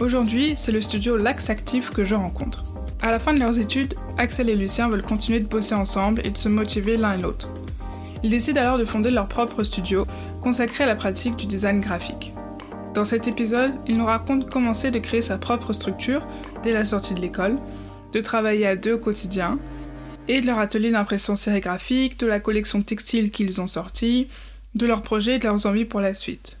Aujourd'hui, c'est le studio Lax Actif que je rencontre. À la fin de leurs études, Axel et Lucien veulent continuer de bosser ensemble et de se motiver l'un et l'autre. Ils décident alors de fonder leur propre studio, consacré à la pratique du design graphique. Dans cet épisode, ils nous racontent comment c'est de créer sa propre structure dès la sortie de l'école, de travailler à deux au quotidien, et de leur atelier d'impression sérigraphique, de la collection textile qu'ils ont sortie, de leurs projets et de leurs envies pour la suite.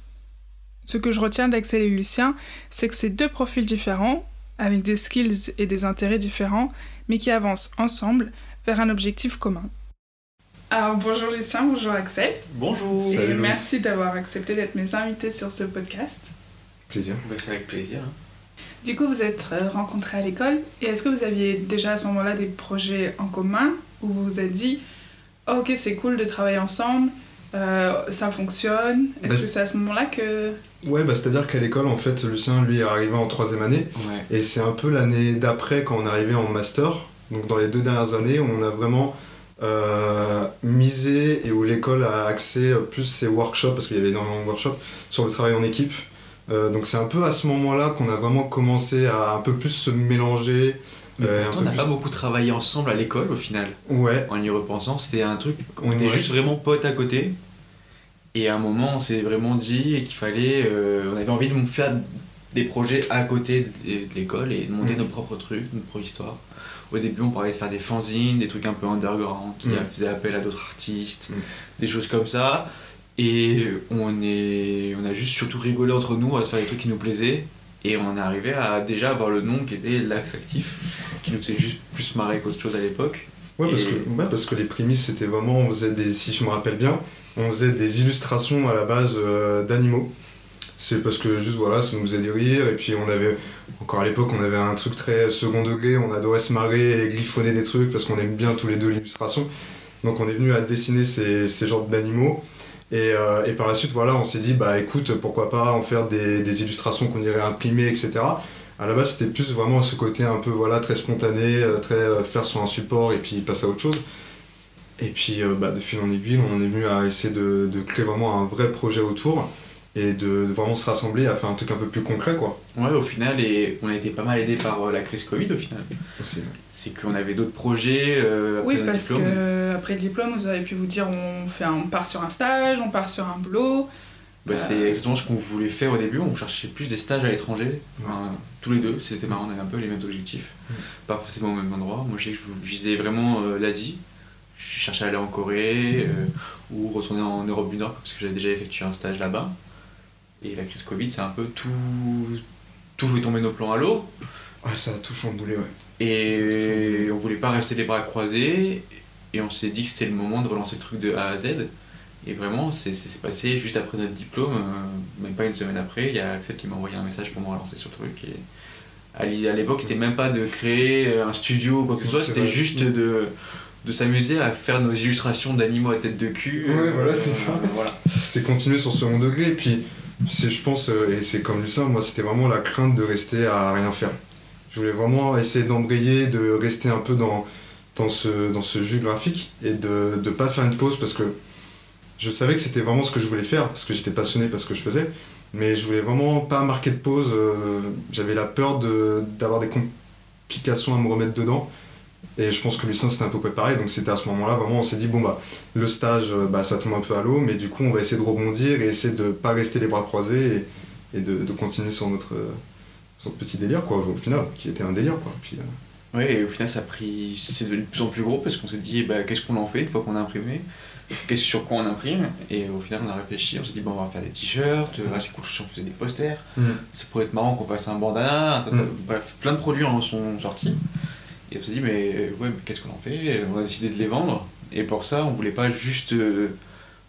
Ce que je retiens d'Axel et Lucien, c'est que c'est deux profils différents, avec des skills et des intérêts différents, mais qui avancent ensemble vers un objectif commun. Alors bonjour Lucien, bonjour Axel. Bonjour. Et Salut, merci d'avoir accepté d'être mes invités sur ce podcast. Plaisir. Bah, c'est avec plaisir. hein. Du coup, vous êtes euh, rencontrés à l'école, et est-ce que vous aviez déjà à ce moment-là des projets en commun où vous vous êtes dit, Oh, ok, c'est cool de travailler ensemble, euh, ça fonctionne Est-ce Bah, que c'est à ce moment-là que. Ouais, bah, c'est-à-dire qu'à l'école, en fait, Lucien, lui, est arrivé en troisième année. Ouais. Et c'est un peu l'année d'après, quand on est arrivé en master. Donc, dans les deux dernières années, on a vraiment euh, misé et où l'école a axé plus ses workshops, parce qu'il y avait énormément de workshops, sur le travail en équipe. Euh, donc, c'est un peu à ce moment-là qu'on a vraiment commencé à un peu plus se mélanger. Mais euh, pourtant, on n'a pas beaucoup travaillé ensemble à l'école au final. Ouais, En y repensant, c'était un truc, on était juste vraiment potes à côté. Et à un moment, on s'est vraiment dit qu'il fallait. euh, on avait envie de faire des projets à côté de l'école et de monter Mhm. nos propres trucs, notre propre histoire. Au début, on parlait de faire des fanzines, des trucs un peu underground qui Mhm. faisaient appel à d'autres artistes, Mhm. des choses comme ça. Et on, est, on a juste surtout rigolé entre nous à se faire des trucs qui nous plaisaient. Et on arrivé à déjà avoir le nom qui était l'Axe Actif, qui nous faisait juste plus marrer qu'autre chose à l'époque. Ouais, parce Et- que, ouais, parce que les prémices, c'était vraiment, on faisait des, si je me rappelle bien, on faisait des illustrations à la base euh, d'animaux. C'est parce que juste voilà, ça nous faisait des rires, et puis on avait, encore à l'époque, on avait un truc très second degré, on adorait se marrer et griffonner des trucs parce qu'on aime bien tous les deux l'illustration. Donc on est venu à dessiner ces, ces genres d'animaux. Et, euh, et par la suite, voilà, on s'est dit, bah écoute, pourquoi pas en faire des, illustrations qu'on irait imprimer, etc. À la base, c'était plus vraiment ce côté un peu voilà, très spontané, euh, très euh, faire sur un support et puis passer à autre chose. Et puis, bah, de fil en aiguille, on est venu à essayer de créer vraiment un vrai projet autour et de, de vraiment se rassembler à faire un truc un peu plus concret, quoi. Ouais, au final, et on a été pas mal aidé par euh, la crise Covid au final. Aussi. C'est qu'on avait d'autres projets euh, Oui, parce diplôme. que après le diplôme, vous avez pu vous dire on, fait un- on part sur un stage, on part sur un boulot. Bah, c'est Euh. exactement ce qu'on voulait faire au début. On cherchait plus des stages à l'étranger. Enfin, tous les deux, c'était marrant, on avait un peu les mêmes objectifs. Pas forcément au même endroit. Moi, je sais que je visais vraiment euh, l'Asie. Je cherchais à aller en Corée euh, ou retourner en Europe du Nord parce que j'avais déjà effectué un stage là-bas. Et la crise Covid, c'est un peu tout. Tout fait tomber nos plans à l'eau. Ah, ça a tout chamboulé, ouais. Et on voulait pas rester les bras croisés. Et on s'est dit que c'était le moment de relancer le truc de A à Z. Et vraiment, c'est passé juste après notre diplôme, euh, même pas une semaine après. Il y a Axel qui m'a envoyé un message pour me relancer sur le truc. Et à l'époque, c'était même pas de créer euh, un studio ou quoi que ce soit, c'était juste de, de s'amuser à faire nos illustrations d'animaux à tête de cul. Ouais, voilà, c'est ça. Voilà. C'était continuer sur ce second degré, et puis, c'est, je pense, euh, et c'est comme Lucien, moi, c'était vraiment la crainte de rester à rien faire. Je voulais vraiment essayer d'embrayer, de rester un peu dans, dans, ce, dans ce jus graphique et de ne pas faire une pause parce que je savais que c'était vraiment ce que je voulais faire, parce que j'étais passionné par ce que je faisais, mais je voulais vraiment pas marquer de pause. euh, j'avais la peur de, d'avoir des complications à me remettre dedans. Et je pense que Lucien c'était un peu préparé, donc c'était à ce moment-là vraiment on s'est dit bon bah le stage euh, bah, ça tombe un peu à l'eau, mais du coup on va essayer de rebondir et essayer de pas rester les bras croisés et, et de, de continuer sur notre, euh, sur notre petit délire quoi au final, qui était un délire quoi. Puis, euh, Ouais, et au final, ça a pris. C'est devenu de plus en plus gros parce qu'on s'est dit, bah, qu'est-ce qu'on en fait une fois qu'on a imprimé? Qu'est-ce sur quoi on imprime? Et au final, on a réfléchi, on s'est dit, bon, on va faire des t-shirts, ah, c'est cool si on faisait des posters, ça pourrait être marrant qu'on fasse un bandana, un tas de- Mm. bref, plein de produits en sont sortis. Et on s'est dit, mais euh, ouais, mais qu'est-ce qu'on en fait? On a décidé de les vendre, et pour ça, on voulait pas juste euh,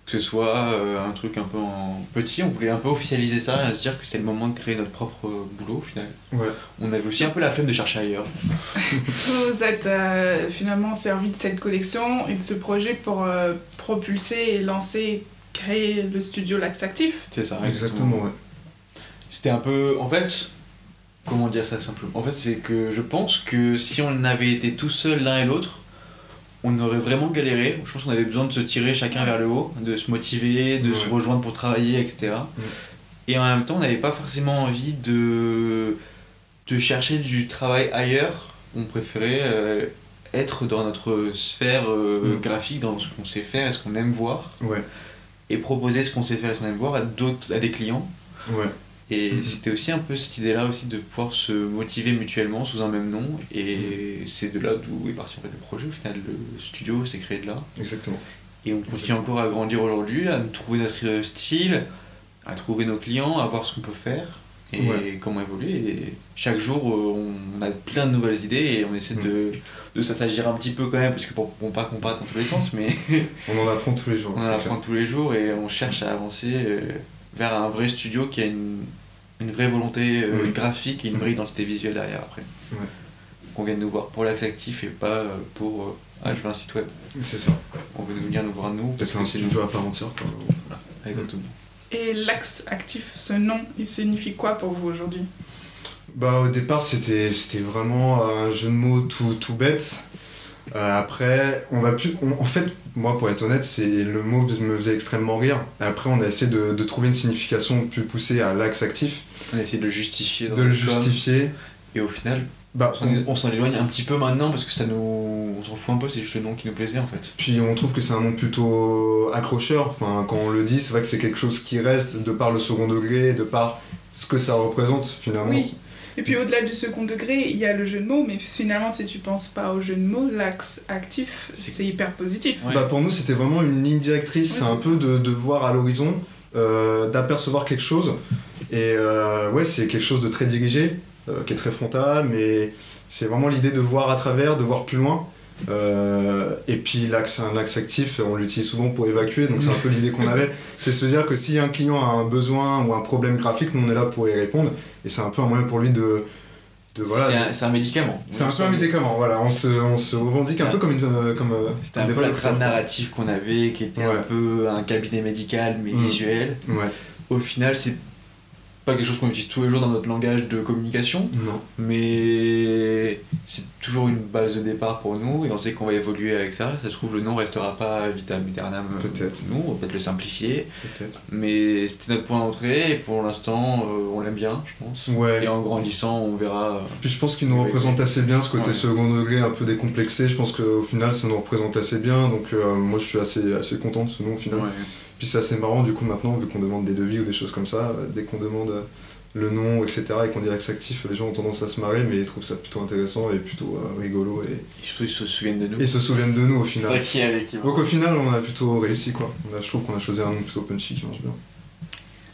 que ce soit euh, un truc un peu en petit, on voulait un peu officialiser ça et se dire que c'est le moment de créer notre propre euh, boulot au final. Ouais. On avait aussi un peu la flemme de chercher ailleurs. Vous vous êtes euh, finalement servi de cette collection et de ce projet pour euh, propulser et lancer, créer le studio Lax Actif. C'est ça, Exactement, ouais. C'était un peu. En fait, comment dire ça simplement En fait, c'est que je pense que si on avait été tout seul l'un et l'autre, on aurait vraiment galéré. Je pense qu'on avait besoin de se tirer chacun vers le haut, de se motiver, de se rejoindre pour travailler, etc. Et en même temps, on n'avait pas forcément envie de de chercher du travail ailleurs. On préférait euh, être dans notre sphère euh, Mm. graphique, dans ce qu'on sait faire et ce qu'on aime voir, et proposer ce qu'on sait faire et ce qu'on aime voir à, d'autres, à des clients. Et Mhm. c'était aussi un peu cette idée-là aussi de pouvoir se motiver mutuellement sous un même nom. Et c'est de là d'où est parti en fait le projet. Au final, le studio s'est créé de là. Exactement. Et on continue Exactement. encore à grandir aujourd'hui, à trouver notre euh, style, à trouver nos clients, à voir ce qu'on peut faire et Ouais. comment évoluer. Et chaque jour, euh, on a plein de nouvelles idées et on essaie de, de s'assagir un petit peu quand même, parce que pour, pour pas qu'on parte dans tous les sens, mais On en apprend tous les jours. on en clair. apprend tous les jours et on cherche à avancer euh, vers un vrai studio qui a une, une vraie volonté euh, graphique et une vraie identité visuelle derrière après. Ouais. Qu'on vienne nous voir pour l'axe actif et pas euh, pour euh, ah je veux un site web. C'est ça. On veut venir nous voir nous. Peut-être un c'est studio à part entière. quoi. nous. Exactement. Et l'axe actif, ce nom, il signifie quoi pour vous aujourd'hui? Bah, au départ, c'était c'était vraiment un jeu de mots tout, tout bête. Euh, après, on va plus. on- en fait, moi, pour être honnête, c'est le mot me faisait extrêmement rire. Après, on a essayé de, de trouver une signification plus poussée à l'axe actif, On a essayé de le justifier. dans de le justifier. Et au final, Bah, on s'en- on s'en éloigne un petit peu maintenant parce que ça nous. On s'en fout un peu, c'est juste le nom qui nous plaisait en fait. Puis on trouve que c'est un nom plutôt accrocheur. Enfin, quand on le dit, c'est vrai que c'est quelque chose qui reste de par le second degré, de par ce que ça représente finalement. Oui. Et puis au-delà du second degré, il y a le jeu de mots, mais finalement, si tu penses pas au jeu de mots, l'axe actif, C'est- hyper positif. Ouais. Bah, pour nous, c'était vraiment une ligne directrice. Ouais, c'est un peu de, de voir à l'horizon, euh, d'apercevoir quelque chose. Et euh, ouais, c'est quelque chose de très dirigé, euh, qui est très frontal, mais c'est vraiment l'idée de voir à travers, de voir plus loin. Euh, et puis l'axe, un axe actif, on l'utilise souvent pour évacuer, donc c'est un peu l'idée qu'on avait. C'est se dire que si un client a un besoin ou un problème graphique, nous on est là pour y répondre. Et c'est un peu un moyen pour lui de. de voilà, c'est un, médicament. c'est un peu un médicament, voilà, on se, on se revendique un peu comme une. euh, Comme, euh, C'était un peu la trame narrative qu'on avait, qui était un peu un cabinet médical mais Mm. visuel. Ouais, Au final, c'est pas quelque chose qu'on utilise tous les jours dans notre langage de communication, non. mais c'est toujours une base de départ pour nous et on sait qu'on va évoluer avec ça. Ça se trouve, le nom restera pas vitam aeternam. euh, Peut-être. Nous, on va peut-être le simplifier, Peut-être. mais c'était notre point d'entrée et pour l'instant, euh, on l'aime bien, je pense. Ouais. Et en grandissant, on verra. Puis je pense qu'il nous représente assez bien ce côté Ouais. second degré un peu décomplexé. Je pense qu'au final ça nous représente assez bien. Donc euh, moi je suis assez, assez content de ce nom au final. Ouais. Puis c'est assez marrant du coup maintenant vu qu'on demande des devis ou des choses comme ça. euh, Dès qu'on demande euh, le nom etc et qu'on dit l'axe actif les gens ont tendance à se marrer mais ils trouvent ça plutôt intéressant et plutôt euh, rigolo et, ils se souviennent de nous. et se souviennent de nous au C'est ça final. qui est avec Donc au final on a plutôt réussi quoi. On a, je trouve qu'on a choisi un nom plutôt punchy qui marche bien.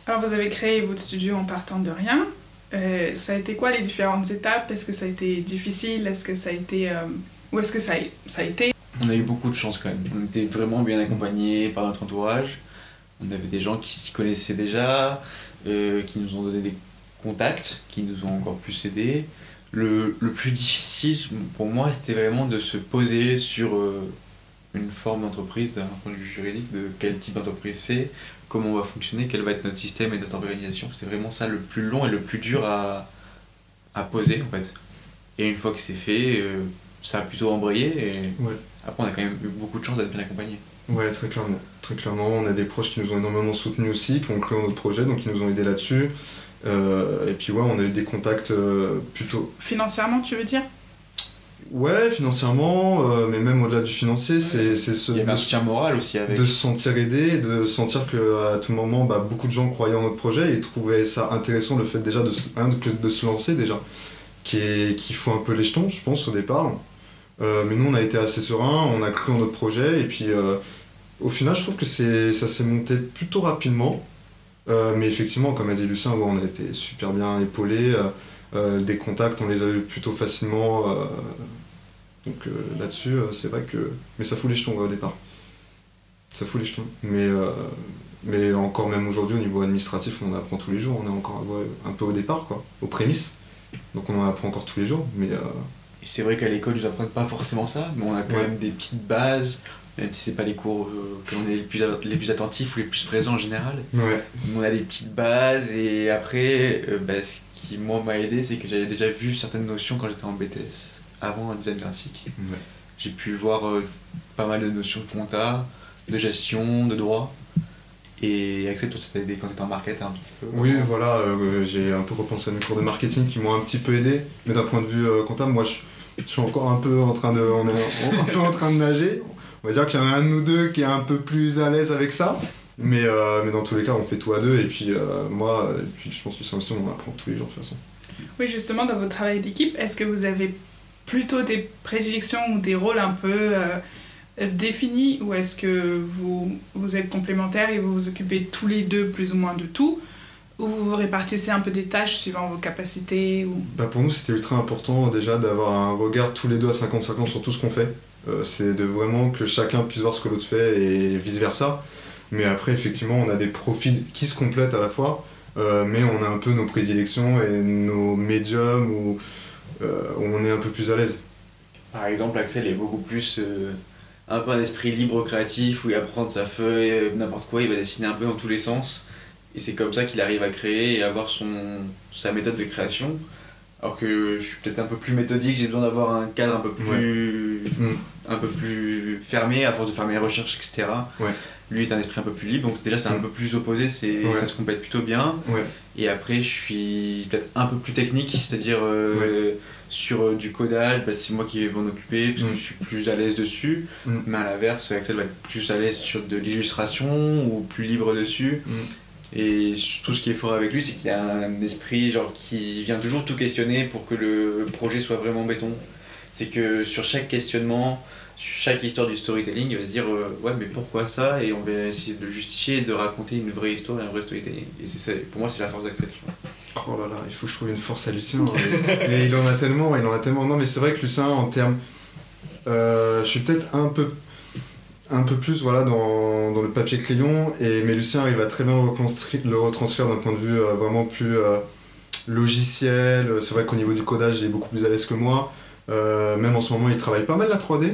Alors vous avez créé votre studio en partant de rien. Euh, ça a été quoi les différentes étapes? Est-ce que ça a été difficile? Est-ce que ça a été... euh, Ou est-ce que ça a, ça a été? On a eu beaucoup de chance quand même. On était vraiment bien accompagnés par notre entourage. On avait des gens qui s'y connaissaient déjà, euh, qui nous ont donné des contacts, qui nous ont encore plus aidés. Le, le plus difficile pour moi, c'était vraiment de se poser sur euh, une forme d'entreprise d'un point de vue juridique, de quel type d'entreprise c'est, comment on va fonctionner, quel va être notre système et notre organisation. C'était vraiment ça le plus long et le plus dur à, à poser en fait. Et une fois que c'est fait, euh, ça a plutôt embrayé et Ouais. après on a quand même eu beaucoup de chance d'être bien accompagnés. Ouais, très clairement. Très clairement, on a des proches qui nous ont énormément soutenus aussi, qui ont créé notre projet, donc qui nous ont aidés là-dessus. Euh, et puis ouais, on a eu des contacts euh, plutôt... Financièrement, tu veux dire? Ouais, financièrement, euh, mais même au-delà du financier, c'est c'est ce... Il y avait de un se- soutien moral aussi avec. de se sentir aidé, de sentir qu'à tout moment, bah, beaucoup de gens croyaient en notre projet et trouvaient ça intéressant le fait déjà de, se- que de se lancer déjà, qui, est, qui fout un peu les jetons, je pense, au départ. Euh, mais nous, on a été assez serein, on a cru en notre projet et puis euh, au final, je trouve que c'est- ça s'est monté plutôt rapidement. Euh, mais effectivement, comme a dit Lucien, ouais, on a été super bien épaulés. euh, euh, des contacts, on les a eu plutôt facilement. euh, donc là-dessus, c'est vrai que. Mais ça fout les jetons ouais, au départ. Ça fout les jetons. Mais, mais encore même aujourd'hui, au niveau administratif, on apprend tous les jours. On est encore un peu au départ, quoi, aux prémices. Donc on en apprend encore tous les jours. Mais Et c'est vrai qu'à l'école, ils nous apprennent pas forcément ça, mais on a quand Ouais. même des petites bases, même si c'est pas les cours euh, que l'on est les plus, les plus attentifs ou les plus présents en général. ouais, On a des petites bases et après, euh, bah, ce qui moi m'a aidé, c'est que j'avais déjà vu certaines notions quand j'étais en BTS, avant un design graphique. ouais. J'ai pu voir euh, pas mal de notions de compta, de gestion, de droit. Et Axel, toi, c'était quand t'étais en market un petit peu? Oui, voilà, euh, j'ai un peu repensé à mes cours de marketing qui m'ont un petit peu aidé, mais d'un point de vue euh, comptable, moi je, je suis encore un peu en train de, on est un peu en train de nager. On va dire qu'il y en a un de nous deux qui est un peu plus à l'aise avec ça, mais, euh, mais dans tous les cas, on fait tout à deux, et puis euh, moi, et puis je pense que c'est on apprend tous les jours de toute façon. Oui, justement, dans votre travail d'équipe, est-ce que vous avez plutôt des prédictions ou des rôles un peu euh, définis? Ou est-ce que vous, vous êtes complémentaires et vous vous occupez tous les deux plus ou moins de tout? Ou vous vous répartissez un peu des tâches suivant vos capacités ou... Bah pour nous, c'était ultra important déjà d'avoir un regard tous les deux à 50-50 sur tout ce qu'on fait. Euh, c'est de vraiment que chacun puisse voir ce que l'autre fait et vice-versa. Mais après, effectivement, on a des profils qui se complètent à la fois, euh, mais on a un peu nos prédilections et nos médiums où, euh, où on est un peu plus à l'aise. Par exemple, Axel est beaucoup plus un peu un esprit libre créatif où il va prendre sa feuille, n'importe quoi, il va dessiner un peu dans tous les sens. Et c'est comme ça qu'il arrive à créer et avoir son, sa méthode de création. Alors que je suis peut-être un peu plus méthodique, j'ai besoin d'avoir un cadre un peu plus, Mm. Un peu plus fermé à force de faire mes recherches, etc. Ouais. Lui est un esprit un peu plus libre, donc déjà c'est un Mm. peu plus opposé, c'est, Ouais. ça se complète plutôt bien. Ouais. Et après, je suis peut-être un peu plus technique, c'est-à-dire euh, sur euh, du codage, bah, c'est moi qui vais m'en occuper parce que Mm. je suis plus à l'aise dessus. Mm. Mais à l'inverse, Axel va être plus à l'aise sur de l'illustration ou plus libre dessus. Et tout ce qui est fort avec lui, c'est qu'il a un esprit genre qui vient toujours tout questionner pour que le projet soit vraiment béton. C'est que sur chaque questionnement, chaque histoire du storytelling, il va se dire euh, ouais mais pourquoi ça? Et on va essayer de le justifier de raconter une vraie histoire et un vrai storytelling. Et c'est pour moi c'est la force vois. Oh là là, il faut que je trouve une force à Lucien. mais il en a tellement, il en a tellement. Non, mais c'est vrai que Lucien, en termes. euh, je suis peut-être un peu, un peu plus voilà, dans, dans le papier crayon, et, mais Lucien arrive à très bien le, retranscrire d'un point de vue euh, vraiment plus logiciel. C'est vrai qu'au niveau du codage, il est beaucoup plus à l'aise que moi. Même en ce moment, il travaille pas mal la 3D.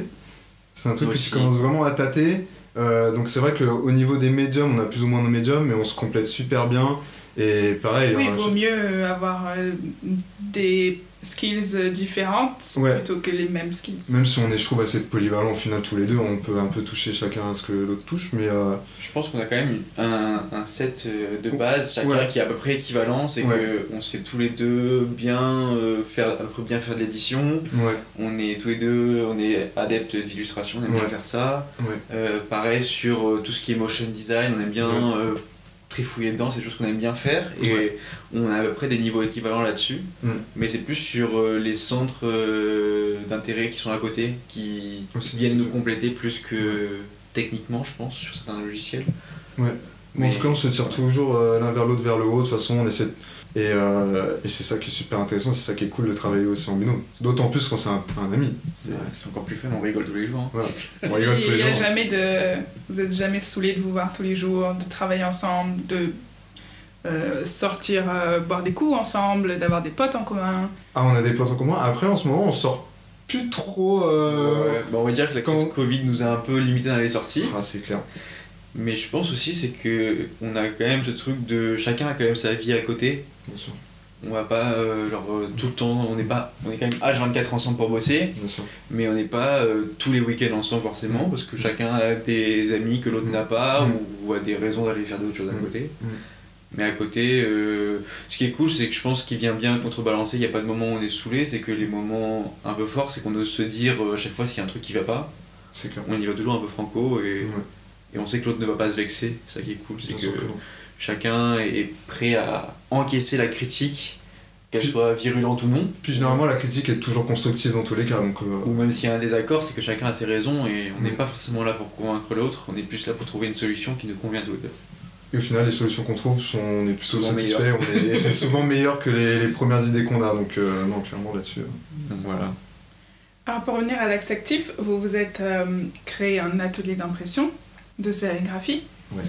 C'est un truc Moi que aussi. tu commences vraiment à tâter. Euh, donc c'est vrai qu'au niveau des médiums, on a plus ou moins nos médiums, mais on se complète super bien. Et pareil, Oui, il hein, vaut mieux euh, avoir euh, des skills euh, différentes Ouais. plutôt que les mêmes skills. Même si on est, je trouve, assez polyvalent au final tous les deux, on peut un peu toucher chacun à ce que l'autre touche, mais euh, Je pense qu'on a quand même un, un set de base, chacun Ouais. qui est à peu près équivalent, c'est Ouais. qu'on sait tous les deux bien euh, faire, à peu près bien faire de l'édition, ouais, on est tous les deux, on est adeptes d'illustration, on aime bien faire ça. ouais, Euh, pareil sur tout ce qui est motion design, on aime bien Ouais. euh, trifouiller dedans, c'est des choses qu'on aime bien faire et Ouais. on a à peu près des niveaux équivalents là-dessus. Mm. Mais c'est plus sur euh, les centres euh, d'intérêt qui sont à côté qui Aussi, viennent nous ouais. compléter plus que techniquement, je pense, sur certains logiciels. Bon, en tout cas, on se tire toujours euh, l'un vers l'autre vers le haut, de toute façon, on essaie. Et, euh, et c'est ça qui est super intéressant, c'est ça qui est cool de travailler aussi en binôme. D'autant plus quand c'est un, un ami. C'est encore plus fun, on rigole tous les jours. hein. Voilà. On rigole tous les y a jours. jamais de... Vous êtes jamais saoulés de vous voir tous les jours, de travailler ensemble, de euh, sortir euh, boire des coups ensemble, d'avoir des potes en commun. Ah, on a des potes en commun. Après, en ce moment, on sort plus trop. euh, Ouais, bah, on va dire que la crise quand- Covid nous a un peu limité dans les sorties. Ah, c'est clair. Mais je pense aussi c'est que on a quand même ce truc de chacun a quand même sa vie à côté. Bien sûr. On va pas euh, genre euh, tout le temps, on n'est pas, on est quand même H24 ensemble pour bosser, Bien sûr. mais on n'est pas euh, tous les week-ends ensemble forcément parce que chacun a des amis que l'autre Mm. n'a pas Mm. ou, ou a des raisons d'aller faire d'autres choses à Mm. côté. Mais à côté, euh, ce qui est cool, c'est que je pense qu'il vient bien contrebalancer. Il n'y a pas de moment où on est saoulé, c'est que les moments un peu forts, c'est qu'on ose se dire euh, à chaque fois s'il y a un truc qui va pas, on y va toujours un peu franco et, Ouais. et on sait que l'autre ne va pas se vexer. C'est ça qui est cool, c'est que que. Chacun est prêt à encaisser la critique, qu'elle soit virulente ou non. Puis généralement, la critique est toujours constructive dans tous les cas, donc. euh, Ou même s'il y a un désaccord, c'est que chacun a ses raisons et on n'est Mm. pas forcément là pour convaincre l'autre, on est plus là pour trouver une solution qui nous convient tous les deux. Et au final, les solutions qu'on trouve, sont, on est plutôt Souvent satisfait, on est- et c'est souvent meilleur que les, les premières idées qu'on a, donc euh, non, clairement là-dessus. euh. Donc voilà. Alors pour revenir à l'axe actif, vous vous êtes euh, créé un atelier d'impression de sérigraphie.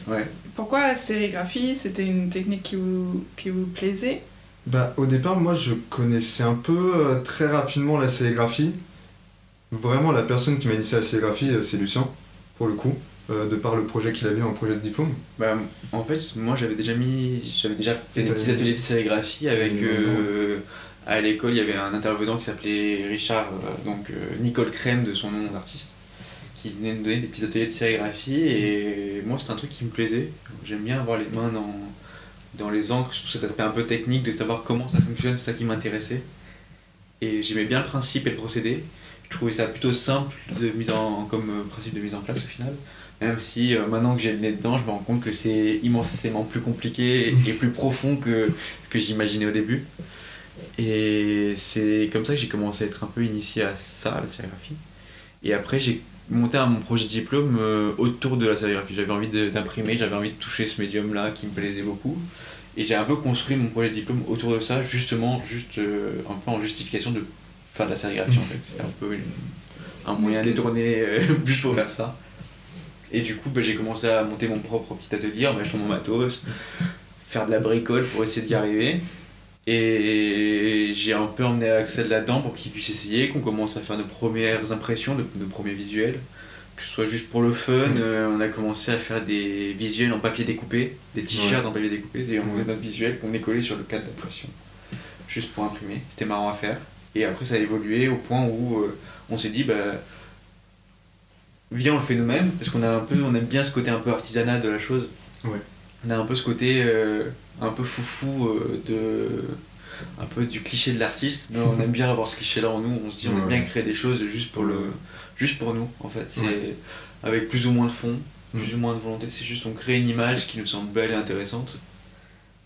Ouais. Pourquoi sérigraphie C'était une technique qui vous, qui vous plaisait? Bah, au départ, moi je connaissais un peu euh, très rapidement la sérigraphie. Vraiment, la personne qui m'a initié à la sérigraphie, euh, c'est Lucien, pour le coup, euh, de par le projet qu'il avait en projet de diplôme. Bah, en fait, moi j'avais déjà mis, j'avais déjà fait Et des petits ateliers de sérigraphie avec. Euh, à l'école, il y avait un intervenant qui s'appelait Richard, euh, donc euh, Nicole Crème de son nom d'artiste, qui venaient nous donner des petits ateliers de sérigraphie et moi c'est un truc qui me plaisait. J'aime bien avoir les mains dans, dans les encres, surtout cet aspect un peu technique de savoir comment ça fonctionne, c'est ça qui m'intéressait. Et j'aimais bien le principe et le procédé. Je trouvais ça plutôt simple de mise en, comme euh, principe de mise en place au final. Même si euh, maintenant que j'ai le dedans, je me rends compte que c'est immensément plus compliqué et plus profond que que j'imaginais au début. Et c'est comme ça que j'ai commencé à être un peu initié à ça, à la sérigraphie. Et après, j'ai monté à mon projet de diplôme euh, autour de la sérigraphie. J'avais envie d'imprimer, j'avais envie de toucher ce médium-là qui me plaisait beaucoup. Et j'ai un peu construit mon projet de diplôme autour de ça, justement, juste euh, un peu en justification de faire de la sérigraphie en fait. C'était un peu un moyen détourné euh, juste pour faire ça. Et du coup, bah, j'ai commencé à monter mon propre petit atelier en m'achetant mon matos, faire de la bricole pour essayer d'y arriver. Et j'ai un peu emmené Axel là-dedans pour qu'il puisse essayer, qu'on commence à faire nos premières impressions, nos premiers visuels. Que ce soit juste pour le fun, euh, on a commencé à faire des visuels en papier découpé, des t-shirts en papier découpé, et on faisait notre visuel qu'on sur le cadre d'impression, juste pour imprimer. C'était marrant à faire. Et après, ça a évolué au point où euh, on s'est dit, bah, viens, on le fait nous-mêmes, parce qu'on a un peu, on aime bien ce côté un peu artisanat de la chose. Ouais. On a un peu ce côté euh, un peu foufou euh, de un peu du cliché de l'artiste, mais on aime bien avoir ce cliché-là en nous. On se dit, on aime bien créer des choses juste pour le, juste pour nous, en fait. C'est avec plus ou moins de fond, plus Mm. ou moins de volonté. C'est juste on crée une image qui nous semble belle et intéressante,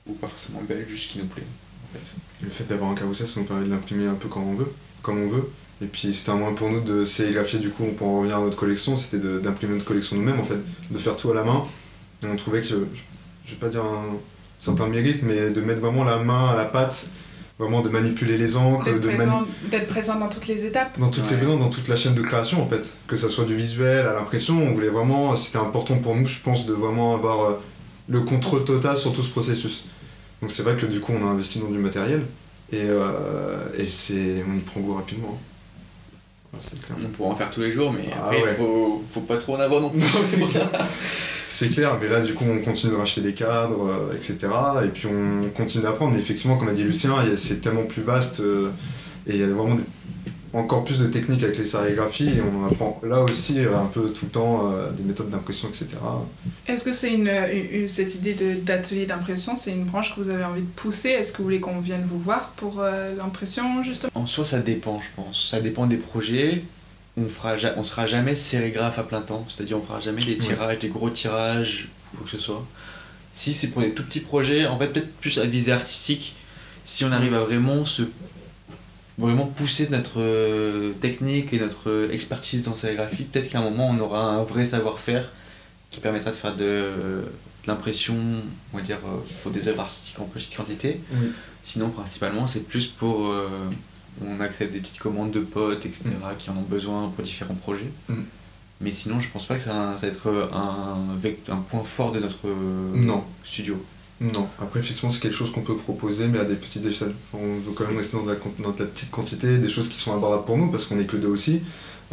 ou pas forcément belle, juste qui nous plaît. En fait. Le fait d'avoir un carrousel, ça nous permet de l'imprimer un peu comme on veut. Comme on veut. Et puis c'était un moyen pour nous de sérigraphier, du coup, on peut en revenir à notre collection, c'était d'imprimer notre collection nous-mêmes, en fait, de faire tout à la main. Et on trouvait que, je je vais pas dire un certain mérite, mais de mettre vraiment la main à la pâte, vraiment de manipuler les encres, D'être mani- présent, d'être présent dans toutes les étapes. dans toutes les Ouais. maisons, dans toute la chaîne de création en fait, que ça soit du visuel à l'impression, on voulait vraiment, c'était important pour nous, je pense, de vraiment avoir euh, le contrôle total sur tout ce processus. Donc c'est vrai que du coup on a investi dans du matériel et, euh, et c'est, on y prend goût rapidement. hein. Clair. On pourra en faire tous les jours, mais Ah après, ouais. il faut, faut pas trop en avoir non plus. C'est clair. Mais là du coup on continue de racheter des cadres, euh, etc. Et puis on continue d'apprendre, mais effectivement comme a dit Lucien, c'est tellement plus vaste euh, et il y a vraiment des- encore plus de techniques avec les sérigraphies et on apprend là aussi euh, un peu tout le temps euh, des méthodes d'impression, etc. Est-ce que c'est une, cette idée de- d'atelier d'impression, c'est une branche que vous avez envie de pousser? Est-ce que vous voulez qu'on vienne vous voir pour euh, l'impression, justement? En soi, ça dépend, je pense. Ça dépend des projets. On on sera jamais sérigraphe à plein temps, c'est-à-dire on fera jamais des tirages, des gros tirages, ou quoi que ce soit. Si c'est pour des tout petits projets, en fait peut-être plus à visée artistique, si on arrive à vraiment se vraiment pousser notre euh, technique et notre euh, expertise dans la sérigraphie, peut-être qu'à un moment on aura un vrai savoir-faire qui permettra de faire de, euh, de l'impression, on va dire, pour des œuvres artistiques en petite quantité. Oui. Sinon, principalement, c'est plus pour. euh, on accepte des petites commandes de potes, etc., qui en ont besoin pour différents projets. Mm. Mais sinon, je pense pas que ça, va- ça va être un, un point fort de notre euh, Non. studio. Non, après effectivement c'est quelque chose qu'on peut proposer mais à des petites échelles. On veut quand même rester dans de la, dans de la petite quantité, des choses qui sont abordables pour nous parce qu'on est que deux aussi.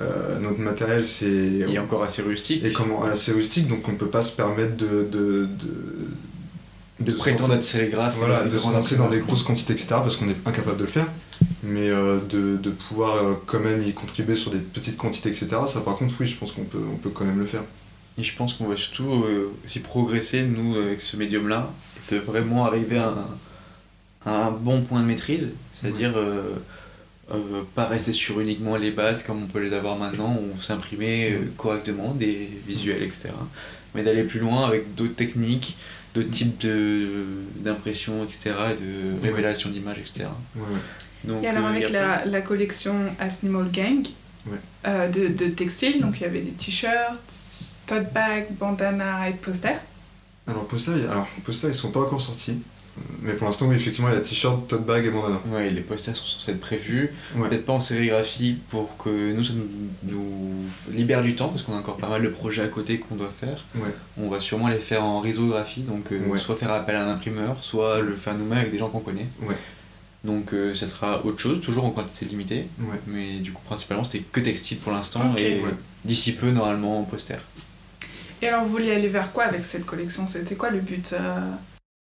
Euh, notre matériel c'est Il est encore assez rustique. est comment assez rustique donc on ne peut pas se permettre de, de, de, de se prétendre être sérigraphe. voilà, et de se lancer dans des grosses quantités etc parce qu'on est incapable de le faire. Mais euh, de, de pouvoir euh, quand même y contribuer sur des petites quantités etc ça par contre oui je pense qu'on peut, on peut quand même le faire. Et je pense qu'on va surtout euh, aussi progresser, nous, avec ce médium-là, de vraiment arriver à un, à un bon point de maîtrise, c'est-à-dire euh, pas rester sur uniquement les bases comme on peut les avoir maintenant, où on s'imprimer correctement des visuels, etc. Mais d'aller plus loin avec d'autres techniques, d'autres types de- d'impression, etc., et de Ouais. révélation d'images, etc. Donc, Et alors euh, avec plein- la, la collection Asnimal Gang Ouais. euh, de, de textiles, donc il y avait des t-shirts, tote bags, bandanas et posters. Alors posters, alors posters ils sont pas encore sortis. Mais pour l'instant oui effectivement il y a t-shirt, tote bag et bandana. Ouais, les posters sont censés être prévus. Ouais. Peut-être pas en sérigraphie pour que nous, ça nous, nous libère du temps, parce qu'on a encore pas mal de projets à côté qu'on doit faire. Ouais. On va sûrement les faire en risographie, donc euh, Ouais. soit faire appel à un imprimeur, soit le faire nous-mêmes avec des gens qu'on connaît. Donc euh, ça sera autre chose, toujours en quantité limitée, Ouais. mais du coup principalement c'était que textile pour l'instant, et Ouais. d'ici peu normalement en poster. Et alors vous vouliez aller vers quoi avec cette collection? C'était quoi le but euh?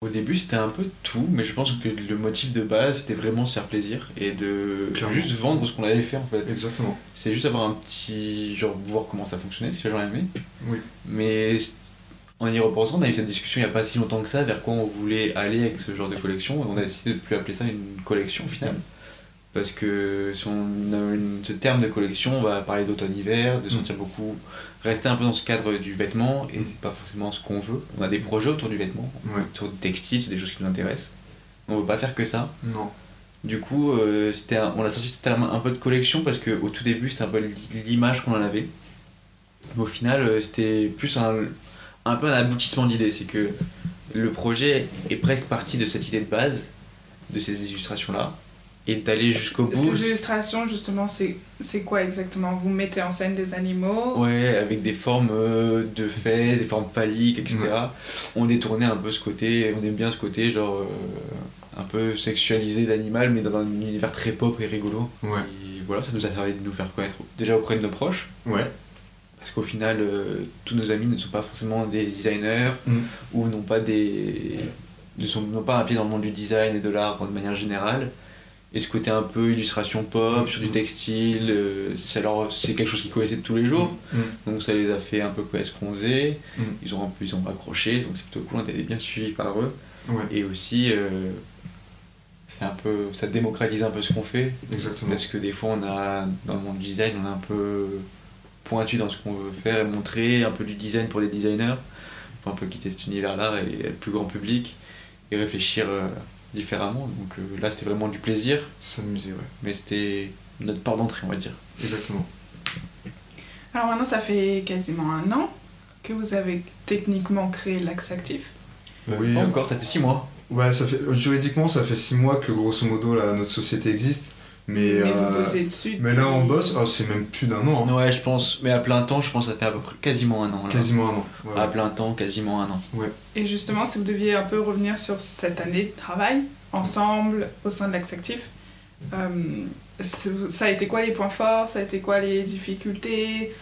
Au début, c'était un peu tout, mais je pense que le motif de base, c'était vraiment se faire plaisir et de Clairement. juste vendre ce qu'on avait fait en fait. Exactement. C'est juste avoir un petit. genre voir comment ça fonctionnait, si les gens aimaient. Oui. Mais en y repensant, on a eu cette discussion il n'y a pas si longtemps que ça, vers quoi on voulait aller avec ce genre de collection. Et on a décidé de ne plus appeler ça une collection au final. Parce que si on a une- ce terme de collection, on va parler d'automne-hiver, de sortir beaucoup, rester un peu dans ce cadre du vêtement, et c'est pas forcément ce qu'on veut. On a des projets autour du vêtement, Ouais. autour du textile, c'est des choses qui nous intéressent. On veut pas faire que ça. Non. Du coup, euh, un- on a sorti ce terme un peu de collection parce qu'au tout début, c'était un peu l'image qu'on en avait. Mais au final, euh, c'était plus un, un peu un aboutissement d'idée. C'est que le projet est presque parti de cette idée de base, de ces illustrations-là, et d'aller jusqu'au bout. Ces illustrations, justement, c'est c'est quoi exactement? Vous mettez en scène des animaux? Ouais, avec des formes euh, de fesses, des formes phalliques, etc. Ouais. On détournait un peu ce côté, on aime bien ce côté, genre, euh, un peu sexualisé d'animal, mais dans un univers très pop et rigolo. Ouais. Et voilà, ça nous a servi de nous faire connaître déjà auprès de nos proches, Ouais. Parce qu'au final, euh, tous nos amis ne sont pas forcément des designers Mm. ou n'ont pas des, ne sont pas un pied dans le monde du design et de l'art de manière générale. Et ce côté un peu illustration pop Mm. sur du textile, euh, c'est alors c'est quelque chose qu'ils connaissaient de tous les jours. Mm. Donc ça les a fait un peu connaître ce qu'on faisait. Mm. Ils ont un peu ils ont accroché, donc c'est plutôt cool. On était bien suivis par eux. Ouais. Et aussi, euh, c'est un peu, ça démocratise un peu ce qu'on fait. Exactement. Parce que des fois, on a, dans le monde du design, on est un peu pointu dans ce qu'on veut faire et montrer un peu du design pour des designers. Un peu quitter cet univers-là et être plus grand public et réfléchir euh, différemment. Donc euh, là, c'était vraiment du plaisir, S'amuser, ouais. mais c'était notre part d'entrée, on va dire. Exactement. Alors maintenant, ça fait quasiment un an que vous avez techniquement créé l'Axe Actif. Oui. Pas encore, ça fait 6 mois. Ouais, ça fait, juridiquement, ça fait 6 mois que grosso modo là, notre société existe. Mais, Mais euh, vous bossez dessus. mais là, on bosse, oh, c'est même plus d'un an, hein. Ouais, je pense, mais à plein temps, je pense que ça fait à peu près quasiment un an. Là. quasiment un an. Ouais, À plein temps, quasiment un an. Et justement, si vous deviez un peu revenir sur cette année de travail ensemble au sein de l'Axe Actif, euh, ça a été quoi les points forts Ça a été quoi les difficultés?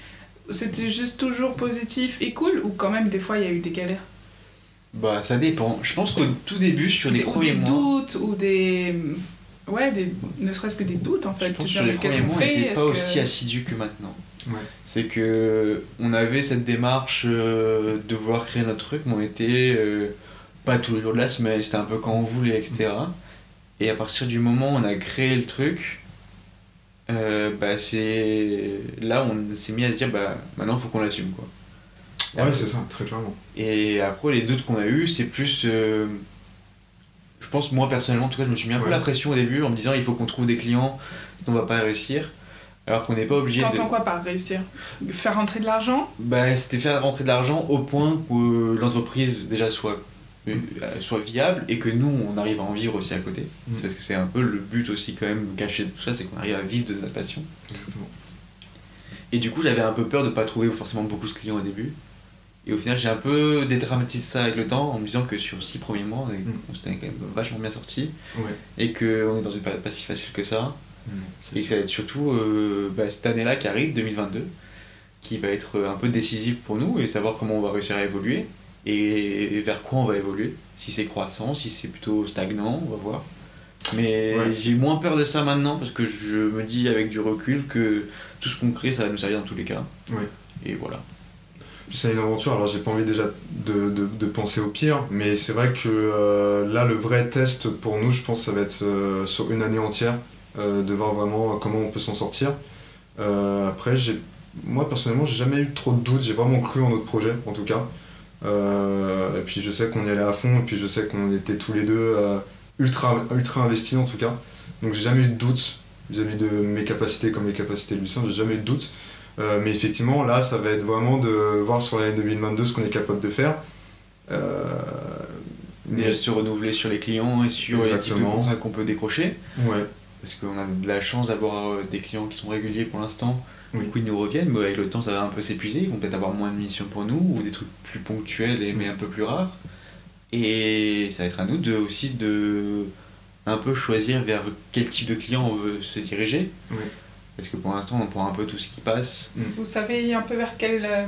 C'était juste toujours positif et cool ou quand même des fois il y a eu des galères? Bah, ça dépend. Je pense qu'au tout début, sur les Des- ou premiers des mois. doutes ou des. Ouais, des... ne serait-ce que des doutes en fait. Je pense que les premiers mois, n'était pas aussi que- assidu que maintenant. Ouais. C'est que on avait cette démarche euh, de vouloir créer notre truc, mais on était euh, pas tous les jours de la semaine, c'était un peu quand on voulait, etc. Et à partir du moment où on a créé le truc, euh, bah c'est là où on s'est mis à se dire bah maintenant il faut qu'on l'assume quoi. Ouais, c'est ça, très clairement. Et après, les doutes qu'on a eu, c'est plus. Je pense, moi personnellement, en tout cas, je me suis mis un peu Ouais. la pression au début en me disant il faut qu'on trouve des clients, sinon on va pas réussir. Alors qu'on n'est pas obligé de. T'entends quoi par réussir? Faire rentrer de l'argent? Bah, c'était faire rentrer de l'argent au point que euh, l'entreprise déjà soit, euh, soit viable et que nous on arrive à en vivre aussi à côté. Mm. C'est parce que c'est un peu le but aussi, quand même, caché de tout ça, c'est qu'on arrive à vivre de notre passion. Exactement. Et du coup, j'avais un peu peur de pas trouver forcément beaucoup de clients au début. Et au final, j'ai un peu dédramatisé ça avec le temps en me disant que sur six premiers mois, on, est- Mm. s'était quand même vachement bien sorti Ouais. et qu'on est dans une période pas si facile que ça. C'est Et que ça va être surtout euh, bah, cette année-là qui arrive, 2022, qui va être euh, un peu décisive pour nous et savoir comment on va réussir à évoluer et vers quoi on va évoluer. Si c'est croissant, si c'est plutôt stagnant, on va voir. Mais Ouais. j'ai moins peur de ça maintenant parce que je me dis avec du recul que tout ce qu'on crée, ça va nous servir dans tous les cas. Ouais. Et voilà. C'est une aventure, alors j'ai pas envie déjà de, de, penser au pire, mais c'est vrai que euh, là, le vrai test pour nous, je pense, ça va être euh, sur une année entière, euh, de voir vraiment comment on peut s'en sortir. Après, j'ai, moi personnellement, j'ai jamais eu trop de doutes, j'ai vraiment cru en notre projet, en tout cas. Et puis je sais qu'on y allait à fond, et puis je sais qu'on était tous les deux ultra, ultra investis en tout cas. Donc j'ai jamais eu de doute vis-à-vis de mes capacités comme les capacités de Lucien, j'ai jamais eu de doute. Euh, mais effectivement, là, ça va être vraiment de voir sur l'année 2022 ce qu'on est capable de faire. Euh, Déjà se renouveler sur les clients et sur les types de contrats qu'on peut décrocher. ouais, Parce qu'on a de la chance d'avoir euh, des clients qui sont réguliers pour l'instant. Oui. Du coup, ils nous reviennent, mais avec le temps, ça va un peu s'épuiser. Ils vont peut-être avoir moins de missions pour nous, ou des trucs plus ponctuels et, mais un peu plus rares. Et ça va être à nous de, aussi de un peu choisir vers quel type de client on veut se diriger. Oui. Parce que pour l'instant, on prend un peu tout ce qui passe. Vous savez un peu vers quel. euh,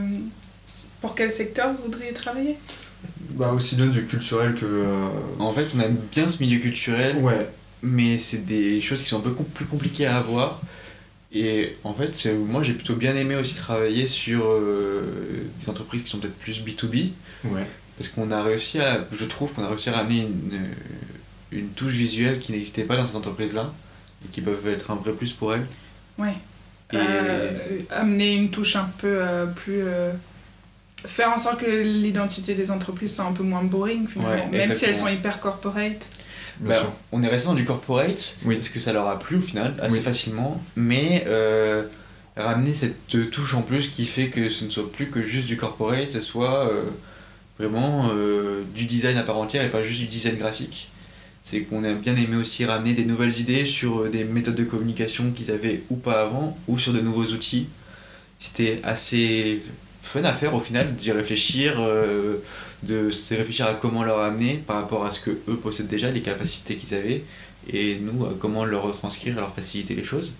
pour quel secteur vous voudriez travailler? Bah, aussi bien du culturel que. euh, En fait, on aime bien ce milieu culturel, Ouais, mais c'est des choses qui sont un peu plus compliquées à avoir. Et en fait, moi j'ai plutôt bien aimé aussi travailler sur euh, des entreprises qui sont peut-être plus B2B, ouais. parce qu'on a réussi à, je trouve qu'on a réussi à ramener une, une touche visuelle qui n'existait pas dans ces entreprises-là, et qui peuvent être un vrai plus pour elles. Ouais. Et Euh, amener une touche un peu euh, plus. euh, faire en sorte que l'identité des entreprises soit un peu moins boring finalement. Ouais, Même si elles sont hyper corporate. Bah, on est resté dans du corporate, Oui. parce que ça leur a plu au final, assez Oui. facilement, mais euh, ramener cette touche en plus qui fait que ce ne soit plus que juste du corporate, ce soit euh, vraiment euh, du design à part entière et pas juste du design graphique. C'est qu'on a bien aimé aussi ramener des nouvelles idées sur euh, des méthodes de communication qu'ils avaient ou pas avant, ou sur de nouveaux outils. C'était assez fun à faire au final, d'y réfléchir, euh, de se réfléchir à comment leur amener par rapport à ce que eux possèdent déjà, les capacités qu'ils avaient, et nous, à comment leur retranscrire et leur faciliter les choses.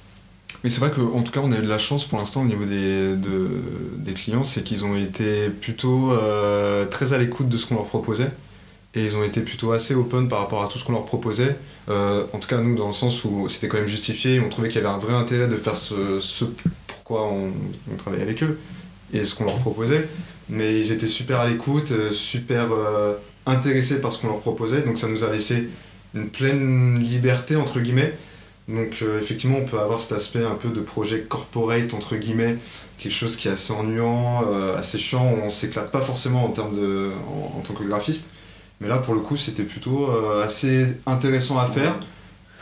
Mais c'est vrai qu'en tout cas, on a eu de la chance pour l'instant au niveau des, de- des clients, c'est qu'ils ont été plutôt euh, très à l'écoute de ce qu'on leur proposait. Et ils ont été plutôt assez open par rapport à tout ce qu'on leur proposait. Euh, en tout cas, nous, dans le sens où c'était quand même justifié, on trouvait qu'il y avait un vrai intérêt de faire ce, pourquoi on, travaillait avec eux et ce qu'on leur proposait. Mais ils étaient super à l'écoute, euh, super euh, intéressés par ce qu'on leur proposait. Donc ça nous a laissé une pleine liberté, entre guillemets, donc effectivement, on peut avoir cet aspect un peu de projet corporate, entre guillemets, quelque chose qui est assez ennuyant, assez chiant, on s'éclate pas forcément en, termes de, en tant que graphiste. Mais là, pour le coup, c'était plutôt euh, assez intéressant à faire.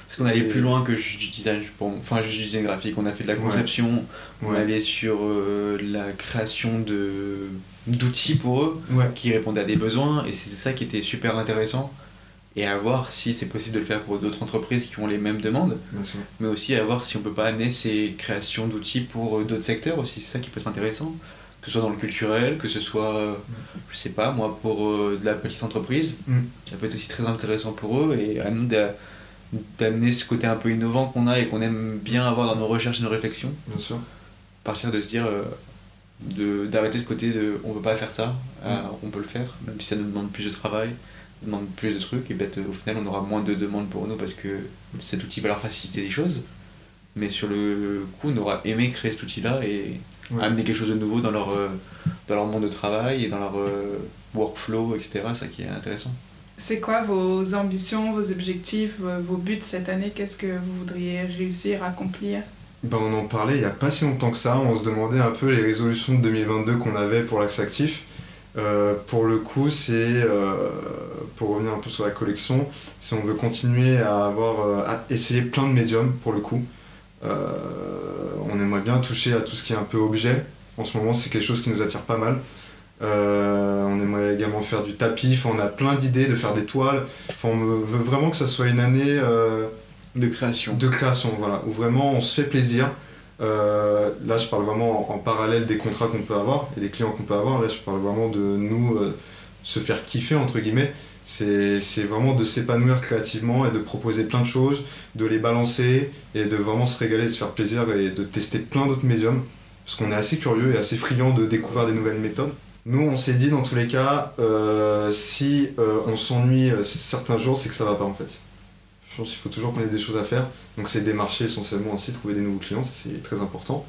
Parce qu'on allait plus loin que juste du design, pour- enfin juste du design graphique. On a fait de la Ouais. conception, on Ouais. allait sur euh, la création de d'outils pour eux qui répondaient à des besoins, et c'est ça qui était super intéressant. Et à voir si c'est possible de le faire pour d'autres entreprises qui ont les mêmes demandes, Bien sûr. mais aussi à voir si on peut pas amener ces créations d'outils pour euh, d'autres secteurs aussi. C'est ça qui peut être intéressant, que ce soit dans le culturel, que ce soit, euh, je sais pas, moi pour euh, de la petite entreprise, Mm. ça peut être aussi très intéressant pour eux et à nous d'a- d'amener ce côté un peu innovant qu'on a et qu'on aime bien avoir dans nos recherches et nos réflexions, Bien sûr. partir de se dire euh, d'arrêter ce côté de on veut pas faire ça, à, on peut le faire, même si ça nous demande plus de travail, demande plus de trucs, et ben, au final on aura moins de demandes pour nous parce que cet outil va leur faciliter les choses. Mais sur le coup, on aura aimé créer cet outil-là et Ouais. amener quelque chose de nouveau dans leur, euh, dans leur monde de travail et dans leur euh, workflow, etc. Ça qui est intéressant. C'est quoi vos ambitions, vos objectifs, euh, vos buts cette année? Qu'est-ce que vous voudriez réussir à accomplir? Ben, on en parlait il n'y a pas si longtemps que ça. On se demandait un peu les résolutions de 2022 qu'on avait pour l'axe actif. Euh, pour le coup, c'est euh, pour revenir un peu sur la collection, si on veut continuer à avoir euh, à essayer plein de médiums pour le coup. On aimerait bien toucher à tout ce qui est un peu objet. En ce moment, c'est quelque chose qui nous attire pas mal. Euh, on aimerait également faire du tapis. Enfin, on a plein d'idées de faire des toiles. Enfin, on veut vraiment que ça soit une année. euh, De création. de création, voilà, où vraiment on se fait plaisir. Euh, là, je parle vraiment en, en parallèle des contrats qu'on peut avoir et des clients qu'on peut avoir. Là, je parle vraiment de nous se faire kiffer, entre guillemets. C'est vraiment de s'épanouir créativement et de proposer plein de choses, de les balancer et de vraiment se régaler, de se faire plaisir et de tester plein d'autres médiums. Parce qu'on est assez curieux et assez friand de découvrir des nouvelles méthodes. Nous, on s'est dit dans tous les cas, euh, si euh, on s'ennuie euh, certains jours, c'est que ça va pas en fait. Je pense qu'il faut toujours qu'on ait des choses à faire. Donc c'est démarcher essentiellement aussi, trouver des nouveaux clients, c'est très important.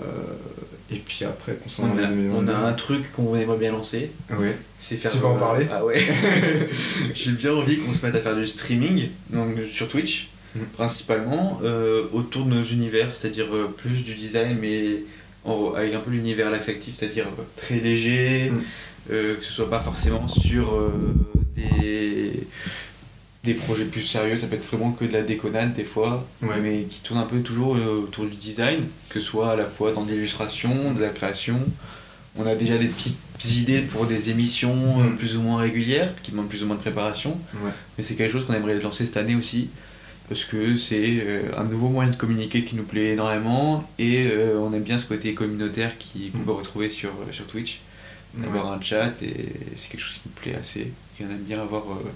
Euh, et puis après, concernant On a, on a 2022, un truc qu'on aimerait bien lancer, Ouais. c'est faire. Tu vas en parler Ah ouais. J'ai bien envie qu'on se mette à faire du streaming, donc sur Twitch, Mm. principalement, euh, autour de nos univers, c'est-à-dire euh, plus du design, mais en- avec un peu l'univers l'axe actif, c'est-à-dire très léger, Mm. que ce soit pas forcément sur des des projets plus sérieux, ça peut être vraiment que de la déconnade des fois, Ouais. mais qui tourne un peu toujours euh, autour du design, que ce soit à la fois dans l'illustration, de la création. On a déjà des petites idées pour des émissions euh, Mm. plus ou moins régulières, qui demandent plus ou moins de préparation, Ouais. mais c'est quelque chose qu'on aimerait lancer cette année aussi, parce que c'est euh, un nouveau moyen de communiquer qui nous plaît énormément, et on aime bien ce côté communautaire qui- qu'on Mm. peut retrouver sur, sur Twitch Ouais. d'avoir un chat et c'est quelque chose qui nous plaît assez on aime bien avoir euh,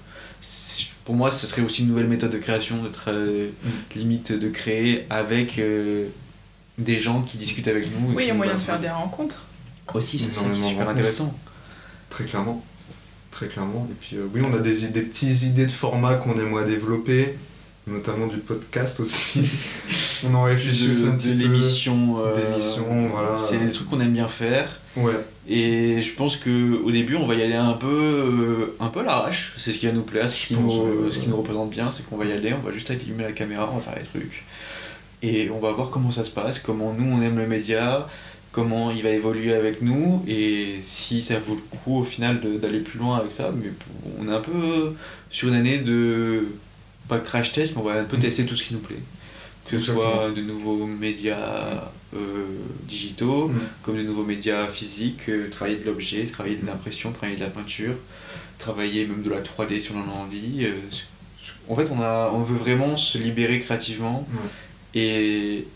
pour moi ce serait aussi une nouvelle méthode de création d'être euh, limite de créer avec euh, des gens qui discutent avec nous et Oui, il y a moyen de faire des rencontres. aussi c'est ça qui est Énormément de super rencontres. intéressant Très clairement. très clairement. Et puis oui, on a des, des petites idées de format qu'on aimerait développer notamment du podcast aussi. on en réfléchit aussi un petit de l'émission. d'émission, voilà. C'est des trucs qu'on aime bien faire. Ouais. Et je pense que au début, on va y aller un peu, euh, un peu à l'arrache. C'est ce qui va nous plaire, ce qui, nous, ce qui nous représente bien, c'est qu'on va y aller, on va juste allumer la caméra, on va faire les trucs. Et on va voir comment ça se passe, comment nous on aime le média, comment il va évoluer avec nous, et si ça vaut le coup au final d'aller plus loin avec ça. Mais on est un peu sur une année de pas crash test, mais on va un peu mm. tester tout ce qui nous plaît. Que ce soit de nouveaux médias euh, digitaux, mm. comme de nouveaux médias physiques, euh, travailler de l'objet, travailler de l'impression, travailler de la peinture, travailler même de la 3D si on en a envie. Euh, en fait, on, a, on veut vraiment se libérer créativement et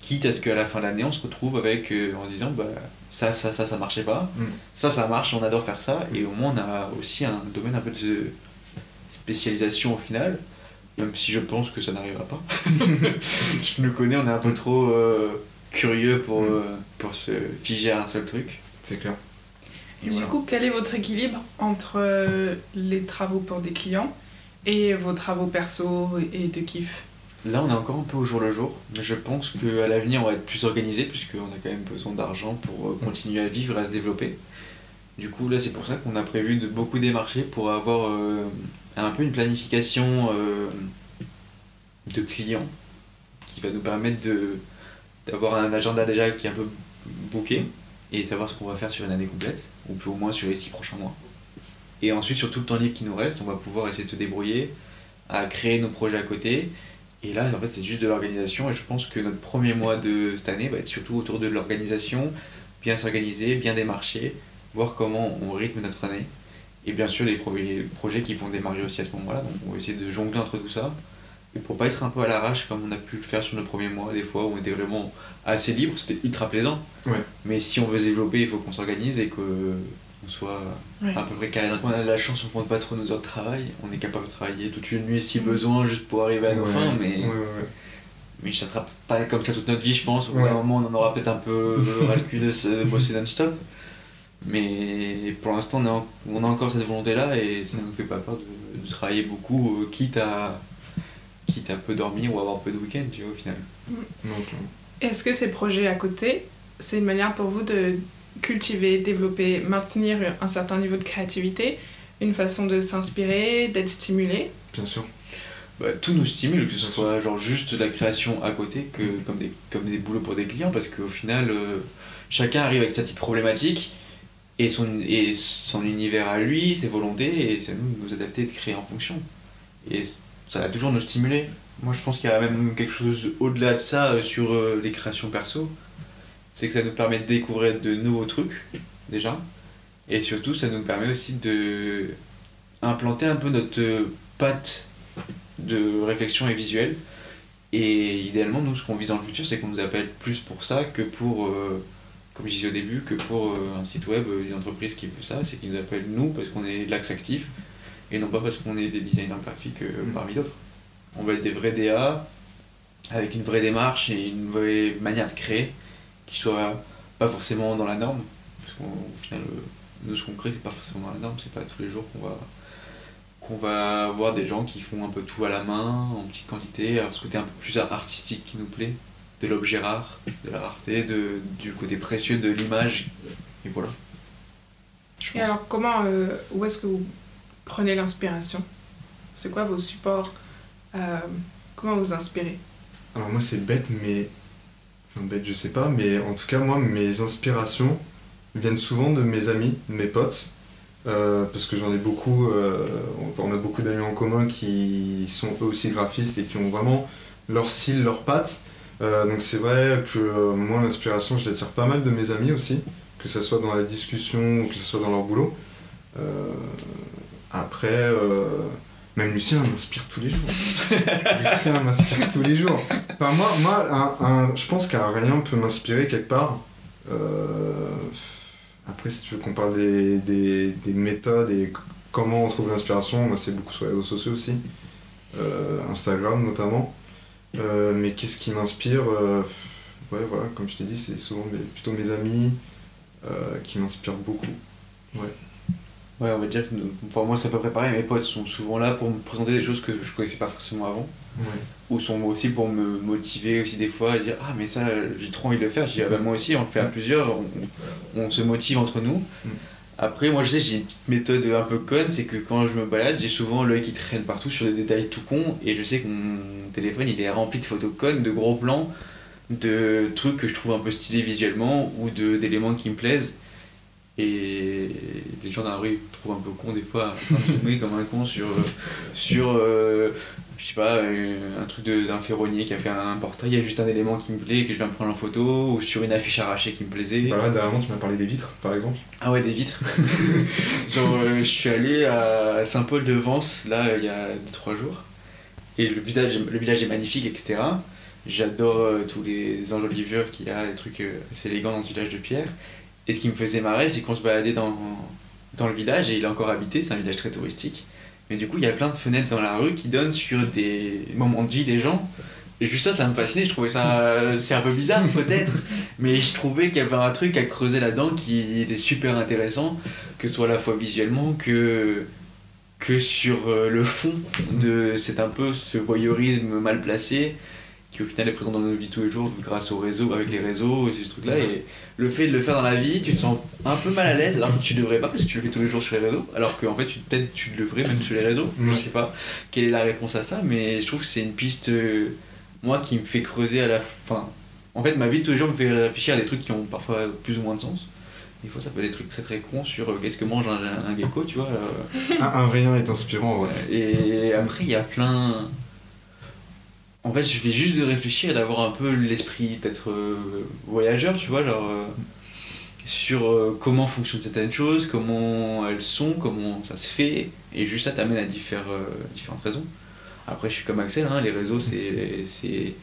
quitte à ce qu'à la fin de l'année, on se retrouve avec en disant bah, ça, ça, ça, ça marchait pas, mm. ça, ça marche, on adore faire ça, et au moins on a aussi un domaine un peu de spécialisation au final même si je pense que ça n'arrivera pas. je nous connais, on est un peu trop euh, curieux pour, mm. euh, pour se figer à un seul truc. C'est clair. Et du coup, quel est votre équilibre entre euh, les travaux pour des clients et vos travaux perso et de kiff? Là, on est encore un peu au jour le jour, mais je pense qu'à l'avenir, on va être plus organisé, puisqu'on a quand même besoin d'argent pour continuer à vivre et à se développer. Du coup, là, c'est pour ça qu'on a prévu de beaucoup démarcher pour avoir un peu une planification euh, de clients qui va nous permettre de d'avoir un agenda déjà qui est un peu booké et savoir ce qu'on va faire sur une année complète, ou au moins sur les six prochains mois. Et ensuite, sur tout le temps libre qui nous reste, on va pouvoir essayer de se débrouiller à créer nos projets à côté. Et là, en fait, c'est juste de l'organisation. Et je pense que notre premier mois de cette année va être surtout autour de l'organisation, bien s'organiser, bien démarcher, voir comment on rythme notre année et bien sûr, les projets qui vont démarrer aussi à ce moment-là. Donc, on va essayer de jongler entre tout ça. Et pour pas être un peu à l'arrache comme on a pu le faire sur nos premiers mois, des fois où on était vraiment assez libre, c'était ultra plaisant. Mais si on veut se développer, il faut qu'on s'organise et qu'on soit à peu près carré. On a de la chance, on ne prend pas trop nos heures de travail. On est capable de travailler toute une nuit si besoin, juste pour arriver à nos fins. Mais, mais ça ne sera pas comme ça toute notre vie, je pense. Au bout d'un moment, on en aura peut-être un peu ras le cul de bosser non-stop. Mais pour l'instant, on, a encore cette volonté-là et ça ne nous fait pas peur de, travailler beaucoup, euh, quitte à, quitte à peu dormir ou avoir peu de week-end, tu vois, au final. Mm. Est-ce que ces projets à côté, c'est une manière pour vous de cultiver, développer, maintenir un certain niveau de créativité, une façon de s'inspirer, d'être stimulé? Bien sûr. Bah, tout nous stimule, que ce soit genre juste la création à côté, que, comme, des, comme des boulots pour des clients, parce qu'au final, euh, chacun arrive avec sa petite problématique et son, et son univers à lui, ses volontés, et c'est nous de nous adapter, de créer en fonction. Et ça va toujours nous stimuler. Moi, je pense qu'il y a même quelque chose au-delà de ça euh, sur euh, les créations perso. C'est que ça nous permet de découvrir de nouveaux trucs, déjà. Et surtout, ça nous permet aussi de implanter un peu notre patte de réflexion et visuelle. Et idéalement, nous, ce qu'on vise dans le futur, c'est qu'on nous appelle plus pour ça que pour euh, comme je disais au début, que pour euh, un site web, euh, une entreprise qui veut ça, c'est qu'ils nous appellent nous parce qu'on est l'axe actif et non pas parce qu'on est des designers graphiques euh, mm. parmi d'autres. On va être des vrais DA avec une vraie démarche et une vraie manière de créer qui soit pas forcément dans la norme. Parce qu'au final, nous ce qu'on crée, c'est pas forcément dans la norme, c'est pas tous les jours qu'on va qu'on va voir des gens qui font un peu tout à la main, en petite quantité, alors ce côté un peu plus artistique qui nous plaît de l'objet rare, de la rareté, de, du côté précieux de l'image. Et voilà. Et alors, comment, euh, où est-ce que vous prenez l'inspiration? C'est quoi vos supports euh, Comment vous inspirez? Alors, moi, c'est bête, mais. Enfin, bête, je sais pas, mais en tout cas, moi, mes inspirations viennent souvent de mes amis, de mes potes. Euh, parce que j'en ai beaucoup, on a beaucoup d'amis en commun qui sont eux aussi graphistes et qui ont vraiment leur style, leur patte. Euh, donc c'est vrai que euh, moi l'inspiration je l'attire pas mal de mes amis aussi, que ce soit dans la discussion ou que ce soit dans leur boulot. Euh, après, même Lucien m'inspire tous les jours. Lucien m'inspire tous les jours. Enfin moi, moi je pense qu'un rien peut m'inspirer quelque part. après si tu veux qu'on parle des, des, méthodes et comment on trouve l'inspiration, moi c'est beaucoup sur les réseaux sociaux aussi. Instagram notamment. Euh, mais qu'est-ce qui m'inspire euh, Ouais, voilà, comme je t'ai dit, c'est souvent plutôt mes amis euh, qui m'inspirent beaucoup. Ouais. Ouais, on va dire que enfin, moi c'est à peu près pareil, mes potes sont souvent là pour me présenter des choses que je connaissais pas forcément avant, Ouais. ou sont aussi pour me motiver aussi des fois, et dire Ah, mais ça j'ai trop envie de le faire. Je dis Ah, bah moi aussi, on le fait à plusieurs, on, on se motive entre nous. Mm. Après, moi je sais, j'ai une petite méthode un peu conne, c'est que quand je me balade, j'ai souvent l'œil qui traîne partout sur des détails tout cons, et je sais que mon téléphone il est rempli de photos connes, de gros plans, de trucs que je trouve un peu stylés visuellement, ou d'éléments qui me plaisent. Et les gens dans la rue me trouvent un peu con des fois, à zoomer comme un con sur, sur euh, je sais pas, euh, un truc d'un ferronnier qui a fait un portrait, il y a juste un élément qui me plaît, que je viens me prendre en photo, ou sur une affiche arrachée qui me plaisait. Bah là, dernièrement, tu m'as parlé des vitres, par exemple. Ah ouais, des vitres. Genre, euh, je suis allé à Saint-Paul-de-Vence, là, il y a 2-3 jours. Et le village, le village est magnifique, etc. J'adore euh, tous les enjolivures qu'il y a, les trucs assez élégants dans ce village de pierre. Et ce qui me faisait marrer, c'est qu'on se baladait dans, dans le village, et il est encore habité, c'est un village très touristique. Mais du coup, il y a plein de fenêtres dans la rue qui donnent sur des moments de vie des gens. Et juste ça, ça me fascinait. Je trouvais ça. C'est un peu bizarre, peut-être. Mais je trouvais qu'il y avait un truc à creuser là-dedans qui était super intéressant, que ce soit à la fois visuellement que, que sur euh, le fond de c'est un peu ce voyeurisme mal placé qui au final est présent dans nos vies tous les jours grâce au réseau, avec les réseaux et ces trucs-là. Et le fait de le faire dans la vie, tu te sens un peu mal à l'aise alors que tu devrais pas parce que tu le fais tous les jours sur les réseaux, alors qu'en fait peut-être tu le devrais même sur les réseaux. Je sais pas quelle est la réponse à ça, mais je trouve que c'est une piste, euh, moi, qui me fait creuser à la fin. En fait, ma vie de tous les jours me fait réfléchir à des trucs qui ont parfois plus ou moins de sens. Des fois, ça peut être des trucs très très cons sur euh, qu'est-ce que mange un, un gecko, tu vois. euh, Un, un rien est inspirant, ouais. et après, il y a plein. En fait, je fais juste de réfléchir et d'avoir un peu l'esprit peut-être euh, voyageur, tu vois, genre. euh, sur euh, comment fonctionnent certaines choses, comment elles sont, comment ça se fait, et juste ça t'amène à diffère- différentes raisons. Après, je suis comme Axel, hein, les réseaux, c'est. c'est-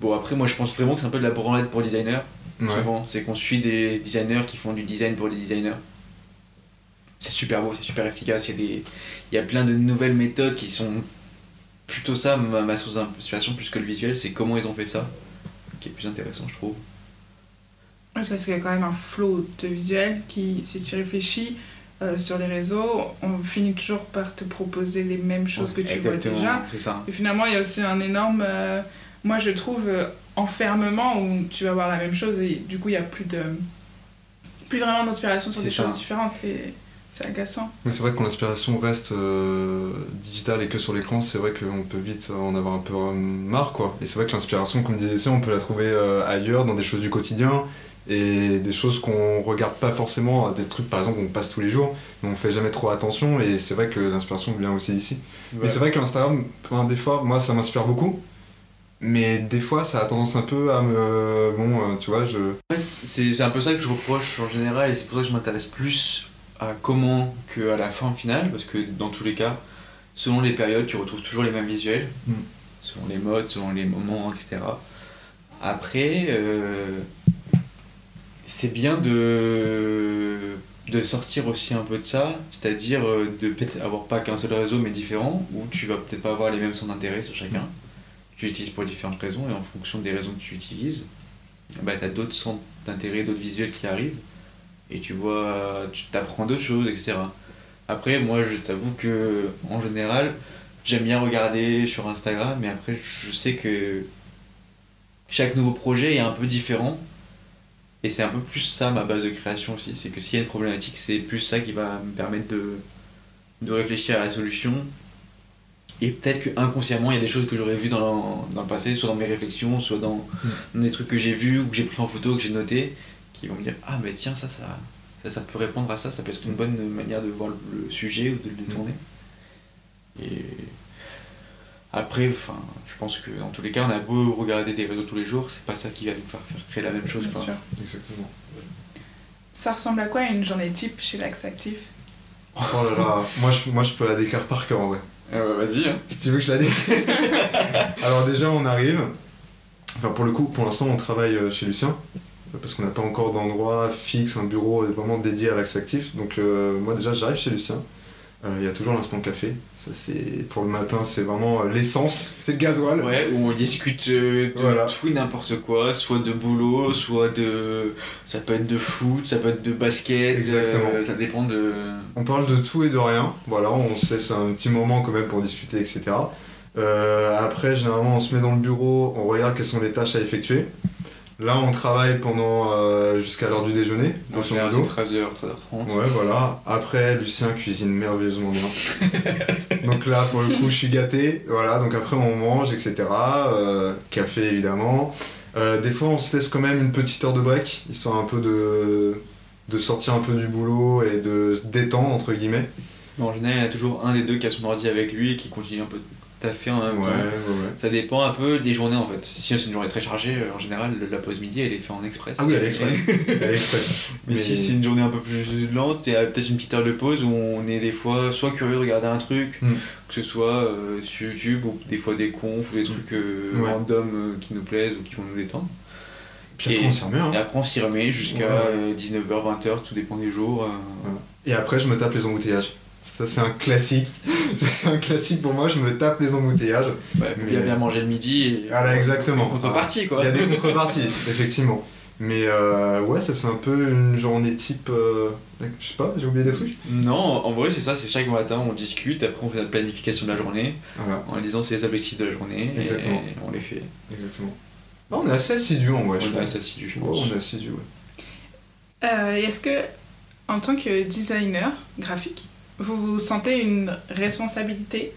Bon, après, moi, je pense vraiment que c'est un peu de la branlette pour designers. Ouais. Souvent, c'est qu'on suit des designers qui font du design pour les designers. C'est super beau, c'est super efficace. Il y, a des... il y a plein de nouvelles méthodes qui sont plutôt ça, ma, ma source d'inspiration, plus que le visuel, c'est comment ils ont fait ça, qui est plus intéressant, je trouve. Parce qu'il y a quand même un flow de visuel qui, si tu réfléchis euh, sur les réseaux, on finit toujours par te proposer les mêmes choses que tu vois déjà. Ça. Et finalement, il y a aussi un énorme, euh, moi je trouve, euh, enfermement où tu vas voir la même chose et du coup, il n'y a plus de plus vraiment d'inspiration sur des ça. choses différentes et c'est agaçant. Mais c'est vrai que quand l'inspiration reste euh, digitale et que sur l'écran, c'est vrai qu'on peut vite en avoir un peu euh, marre, quoi. Et c'est vrai que l'inspiration, comme disait ça, on peut la trouver euh, ailleurs, dans des choses du quotidien, et des choses qu'on regarde pas forcément, des trucs par exemple qu'on passe tous les jours, mais on fait jamais trop attention, et c'est vrai que l'inspiration vient aussi d'ici. Mais c'est vrai que l'Instagram, enfin, des fois, moi, ça m'inspire beaucoup, mais des fois, ça a tendance un peu à me... Bon, euh, tu vois, je... C'est c'est un peu ça que je reproche en général et c'est pour ça que je m'intéresse plus à comment qu'à la fin finale parce que dans tous les cas, selon les périodes, tu retrouves toujours les mêmes visuels, Mm. selon les modes, selon les moments, etc. Après, euh, c'est bien de, de sortir aussi un peu de ça, c'est-à-dire euh, de peut-être avoir pas qu'un seul réseau mais différent, où tu vas peut-être pas avoir les mêmes centres d'intérêt sur chacun. Tu l'utilises pour différentes raisons et en fonction des raisons que tu utilises, bah, tu as d'autres centres d'intérêt, d'autres visuels qui arrivent et tu vois, tu t'apprends d'autres choses, etc. Après, moi, je t'avoue que en général, j'aime bien regarder sur Instagram, mais après, je sais que chaque nouveau projet est un peu différent. Et c'est un peu plus ça ma base de création aussi. C'est que s'il y a une problématique, c'est plus ça qui va me permettre de, de réfléchir à la solution. Et peut-être que inconsciemment, il y a des choses que j'aurais vues dans, dans le passé, soit dans mes réflexions, soit dans, dans des trucs que j'ai vus ou que j'ai pris en photo, que j'ai noté, qui vont me dire Ah, mais tiens, ça, ça, ça, ça peut répondre à ça, ça peut être une bonne manière de voir le, sujet ou de le détourner. Et après, enfin, je pense que dans tous les cas, on a beau regarder des réseaux tous les jours, c'est pas ça qui va nous faire, faire créer la même chose. Bien quoi. sûr. Exactement. Ça ressemble à quoi une journée type chez l'Axe Actif Oh là là, moi je, moi je peux la décrire par cœur en vrai. Ah bah, vas-y, hein. Si tu veux que je la décrire. Alors déjà on arrive. Enfin pour le coup, pour l'instant on travaille euh, chez Lucien. Parce qu'on n'a pas encore d'endroit fixe, un bureau vraiment dédié à l'axe actif. Donc euh, moi déjà j'arrive chez Lucien. Euh, Il y a toujours l'instant café. Ça, c'est pour le matin, c'est vraiment euh, l'essence, c'est le gasoil. Ouais, où on discute euh, de Voilà. tout et n'importe quoi, soit de boulot, soit de. Ça peut être de foot, ça peut être de basket, Exactement. ça dépend de. On parle de tout et de rien. Voilà, on se laisse un petit moment quand même pour discuter, etc. Après, généralement, on se met dans le bureau, on regarde quelles sont les tâches à effectuer. Là, on travaille pendant euh, jusqu'à l'heure du déjeuner, En grosso général, modo. c'est 13h, 13h30. Ouais, voilà. Après, Lucien cuisine merveilleusement bien. donc là, pour le coup, je suis gâté. Voilà, donc après, on mange, etc. Euh, café, évidemment. Euh, des fois, on se laisse quand même une petite heure de break, histoire un peu de, de sortir un peu du boulot et de se détendre, entre guillemets. En général, il y a toujours un des deux qui a son ordi avec lui et qui continue un peu de taffer en même temps. ouais, ouais. Ça dépend un peu des journées en fait. Si c'est une journée très chargée, euh, en général, la pause midi elle est faite en express. Ah oui, à l'express. À l'express. Mais, si c'est une journée un peu plus lente, il y a peut-être une petite heure de pause où on est des fois soit curieux de regarder un truc, Mm. que ce soit euh, sur YouTube ou des fois des confs ou des trucs euh, random euh, qui nous plaisent ou qui vont nous détendre. Puis après, on s'y remet. hein. Et après on s'y remet jusqu'à Ouais. 19h, 20h, tout dépend des jours. euh. Et après, je me tape les embouteillages. Ça, c'est un classique. Ça, c'est un classique pour moi, je me tape les embouteillages. Ouais, Mais- bien bien manger le midi et Voilà, exactement. contrepartie Il quoi. y a des contreparties, effectivement. Mais euh, ouais, ça, c'est un peu une journée type. euh, je sais pas, j'ai oublié des trucs. Non, en vrai c'est ça, c'est chaque matin on discute, après on fait notre planification de la journée Voilà, en disant c'est les objectifs de la journée et on les fait. exactement. Non, on est assez assidu en vrai, je on est assez assidu je Ouais, pense. on est assidu, ouais. Euh, Est-ce que, en tant que designer graphique, vous vous sentez une responsabilité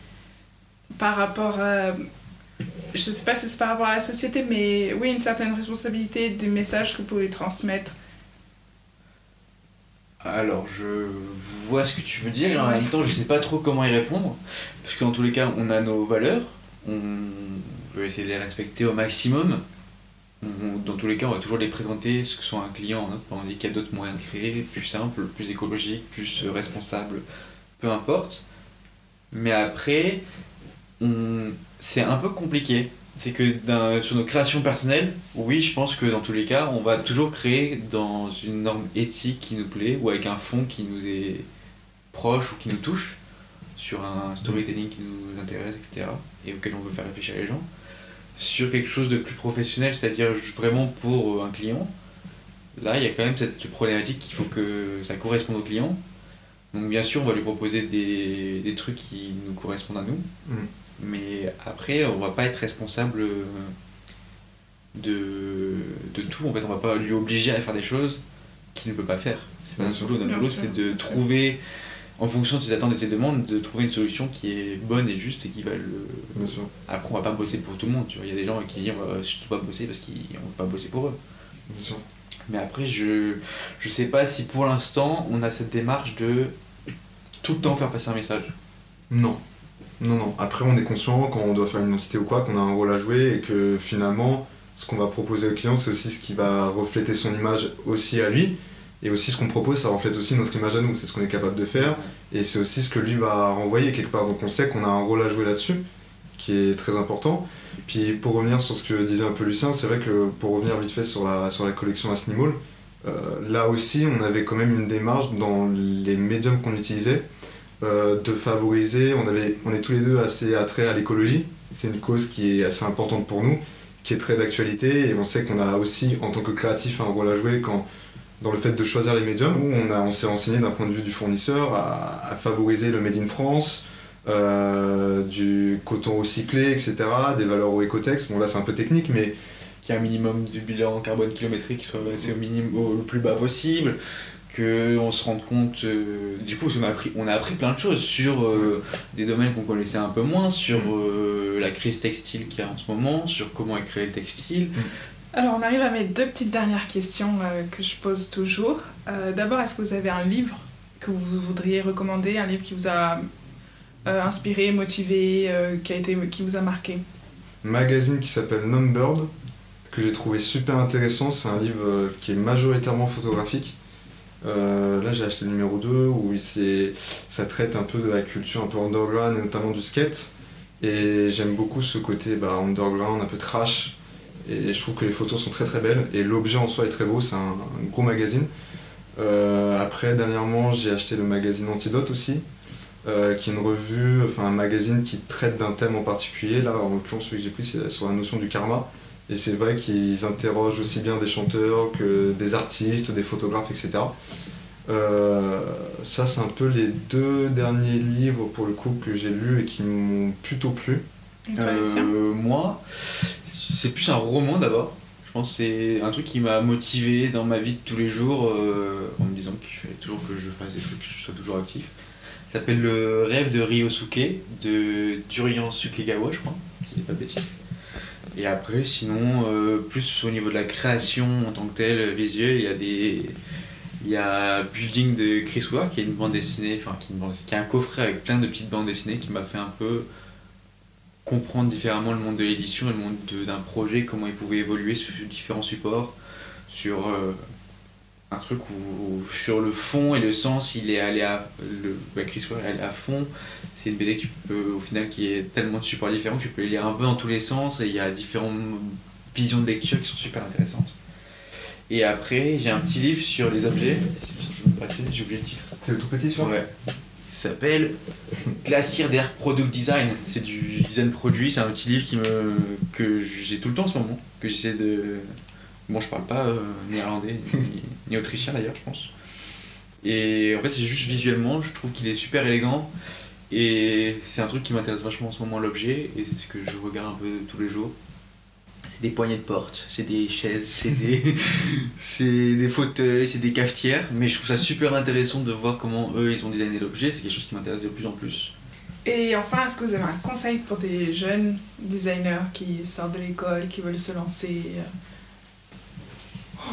par rapport à. Je sais pas si c'est par rapport à la société, mais oui, une certaine responsabilité des messages que vous pouvez transmettre. Alors, je vois ce que tu veux dire et en même temps, je sais pas trop comment y répondre. Parce qu'en tous les cas, on a nos valeurs, on veut essayer de les respecter au maximum. On- dans tous les cas, on va toujours les présenter, ce que soit un client, hein. on dit qu'il y a d'autres moyens de créer, plus simples, plus écologiques, plus euh, responsables, peu importe. Mais après, c'est un peu compliqué. C'est que sur nos créations personnelles, oui, je pense que dans tous les cas, on va toujours créer dans une norme éthique qui nous plaît ou avec un fond qui nous est proche ou qui nous touche, sur un storytelling qui nous intéresse, etc. et auquel on veut faire réfléchir les gens. Sur quelque chose de plus professionnel, c'est-à-dire vraiment pour euh, un client, là, il y a quand même cette problématique qu'il faut que ça corresponde au client. Donc bien sûr, on va lui proposer des, des trucs qui nous correspondent à nous. Mm. Mais après, on va pas être responsable euh, de, de tout. En fait, on va pas lui obliger à faire des choses qu'il ne peut pas faire. C'est pas notre boulot. Notre boulot, c'est de trouver, en fonction de ses attentes et de ses demandes, de trouver une solution qui est bonne et juste et qui va le. Bien sûr. Après, on va pas bosser pour tout le monde. Tu vois, il y a des gens qui disent on va surtout pas bosser parce qu'on veut pas bosser pour eux. Bien sûr. Mais après, je je sais pas si pour l'instant on a cette démarche de tout le temps faire passer un message. Non. Non, non. Après, on est conscient quand on doit faire une identité ou quoi, qu'on a un rôle à jouer et que finalement, ce qu'on va proposer au client, c'est aussi ce qui va refléter son image aussi à lui. Et aussi, ce qu'on propose, ça reflète aussi notre image à nous. C'est ce qu'on est capable de faire. Et c'est aussi ce que lui va renvoyer quelque part. Donc, on sait qu'on a un rôle à jouer là-dessus, qui est très important. Puis, pour revenir sur ce que disait un peu Lucien, c'est vrai que pour revenir vite fait sur la, sur la collection Asnimall, euh, là aussi, on avait quand même une démarche dans les médiums qu'on utilisait euh, de favoriser. On, avait, on est tous les deux assez attraits à l'écologie. C'est une cause qui est assez importante pour nous, qui est très d'actualité. Et on sait qu'on a aussi, en tant que créatif, un rôle à jouer quand, dans le fait de choisir les médiums, où on, s'est renseigné d'un point de vue du fournisseur à favoriser le Made in France, euh, du coton recyclé, etc., des valeurs au écotex. Bon, là, c'est un peu technique, mais qu'il y ait un minimum de bilan carbone kilométrique qui soit c'est au minimum au, le plus bas possible que on se rende compte euh, du coup on a appris on a appris plein de choses sur euh, des domaines qu'on connaissait un peu moins sur euh, la crise textile qu'il y a en ce moment sur comment est créé le textile Alors, on arrive à mes deux petites dernières questions euh, que je pose toujours. Euh, D'abord, est-ce que vous avez un livre que vous voudriez recommander, un livre qui vous a inspiré, motivé, euh, qui, a été, qui vous a marqué magazine qui s'appelle Numbered, que j'ai trouvé super intéressant. C'est un livre euh, qui est majoritairement photographique. Euh, là, j'ai acheté le numéro 2 où ça traite un peu de la culture un peu underground et notamment du skate. Et j'aime beaucoup ce côté bah, underground, un peu trash. Et je trouve que les photos sont très très belles. Et l'objet en soi est très beau, c'est un, gros magazine. Euh, après, dernièrement, j'ai acheté le magazine Antidote aussi. Euh, qui est une revue, enfin un magazine qui traite d'un thème en particulier. Là, en l'occurrence, celui que j'ai pris, c'est sur la notion du karma. Et c'est vrai qu'ils interrogent aussi bien des chanteurs que des artistes, des photographes, etc. Euh, ça, c'est un peu les deux derniers livres pour le coup que j'ai lus et qui m'ont plutôt plu. Et toi, Lucien Euh, moi, c'est plus un roman d'abord. Je pense que c'est un truc qui m'a motivé dans ma vie de tous les jours euh, en me disant qu'il fallait toujours que je fasse des trucs, que je sois toujours actif. S'appelle Le rêve de Ryosuke de Durian Sukegawa, je crois, si je dis pas de bêtises. Et après, sinon, euh, plus au niveau de la création en tant que telle, visuelle, il y a des. Il y a Building de Chris Ware, qui est une bande dessinée, enfin qui, qui est un coffret avec plein de petites bandes dessinées qui m'a fait un peu comprendre différemment le monde de l'édition et le monde de- d'un projet, comment il pouvait évoluer sur différents supports, sur euh, un truc où, sur le fond et le sens, il est allé à le, bah, Chris Ware est allé à fond. C'est une BD qui peut, au final, qui est tellement de supports différents que tu peux les lire un peu dans tous les sens et il y a différentes visions de lecture qui sont super intéressantes. Et après, j'ai un petit livre sur les objets. J'ai oublié le titre. C'est le tout petit, celui Ouais. S'appelle Glacier d'Air Product Design. C'est du design produit. C'est un petit livre qui me que j'ai tout le temps en ce moment. Que j'essaie de. Bon, je parle pas euh, néerlandais ni, ni autrichien d'ailleurs, je pense. Et en fait, c'est juste visuellement, je trouve qu'il est super élégant. Et c'est un truc qui m'intéresse vachement en ce moment, l'objet. Et c'est ce que je regarde un peu tous les jours. C'est des poignées de porte, c'est des chaises, c'est des, c'est des fauteuils, c'est des cafetières. Mais je trouve ça super intéressant de voir comment eux ils ont designé l'objet. C'est quelque chose qui m'intéresse de plus en plus. Et enfin, est-ce que vous avez un conseil pour des jeunes designers qui sortent de l'école, qui veulent se lancer?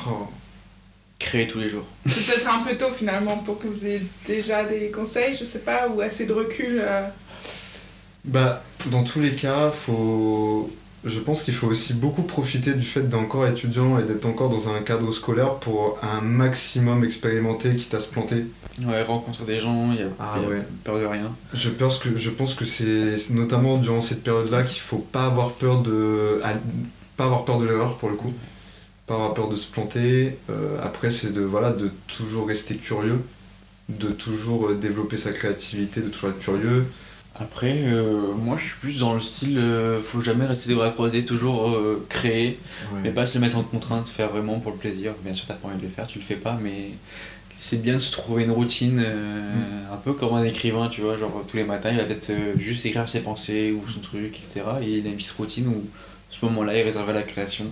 Oh. Créer tous les jours. C'est peut-être un peu tôt finalement pour que vous ayez déjà des conseils, je sais pas, ou assez de recul. euh. Bah, dans tous les cas, faut... je pense qu'il faut aussi beaucoup profiter du fait d'être encore étudiant et d'être encore dans un cadre scolaire pour un maximum expérimenter, quitte à se planter. Ouais, rencontrer des gens, il y a, Ah y a ouais. peur de rien. Je pense que, je pense que c'est notamment durant cette période-là qu'il faut pas avoir peur de, à- pas avoir peur de l'erreur pour le coup, pas avoir peur de se planter. Euh, après, c'est de voilà de toujours rester curieux, de toujours euh, développer sa créativité, de toujours être curieux. Après, euh, moi je suis plus dans le style euh, faut jamais rester les bras croisés, toujours euh, créer, mais pas se le mettre en contrainte, faire vraiment pour le plaisir. Bien sûr, t'as pas envie de le faire, tu le fais pas, mais c'est bien de se trouver une routine, euh, un peu comme un écrivain, tu vois, genre tous les matins il va peut-être juste écrire ses pensées ou son truc, etc. Et il a une petite routine où ce moment-là est réservé à la création.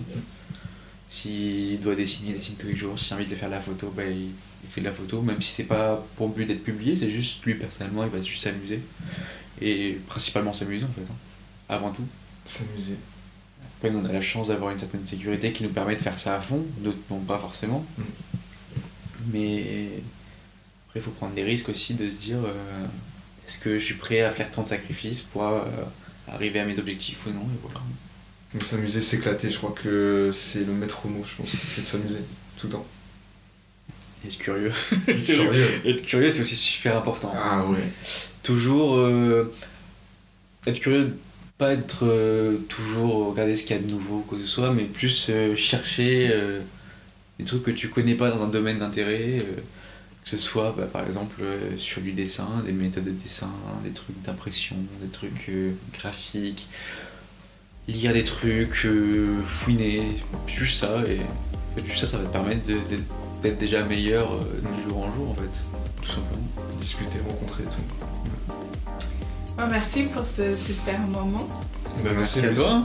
S'il doit dessiner, il dessine tous les jours. S'il a envie de faire de la photo, bah, il, il fait de la photo, même si c'est pas pour but d'être publié, c'est juste lui personnellement, il va juste s'amuser. Et principalement s'amuser en fait, hein, avant tout. S'amuser. Après, nous, on a la chance d'avoir une certaine sécurité qui nous permet de faire ça à fond, d'autres non pas forcément. Mm. Mais après, il faut prendre des risques aussi de se dire euh, est-ce que je suis prêt à faire tant de sacrifices pour euh, arriver à mes objectifs ou non et voilà. Donc s'amuser, s'éclater, je crois que c'est le maître mot, je pense. C'est de s'amuser tout le temps. Être curieux. C'est vrai. Curieux. Être curieux, c'est aussi super important. Ah ouais. Toujours euh, être curieux, pas être euh, toujours regarder ce qu'il y a de nouveau, quoi que ce soit, mais plus euh, chercher des trucs que tu connais pas dans un domaine d'intérêt, que ce soit bah, par exemple sur du dessin, des méthodes de dessin, des trucs d'impression, des trucs graphiques, lire des trucs, euh, fouiner, juste ça, et en fait, juste ça, ça va te permettre d'être déjà meilleur euh, de jour en jour en fait, tout simplement. Discuter, rencontrer et tout. Ouais, merci pour ce super moment. Bah, Merci à Lucie. toi.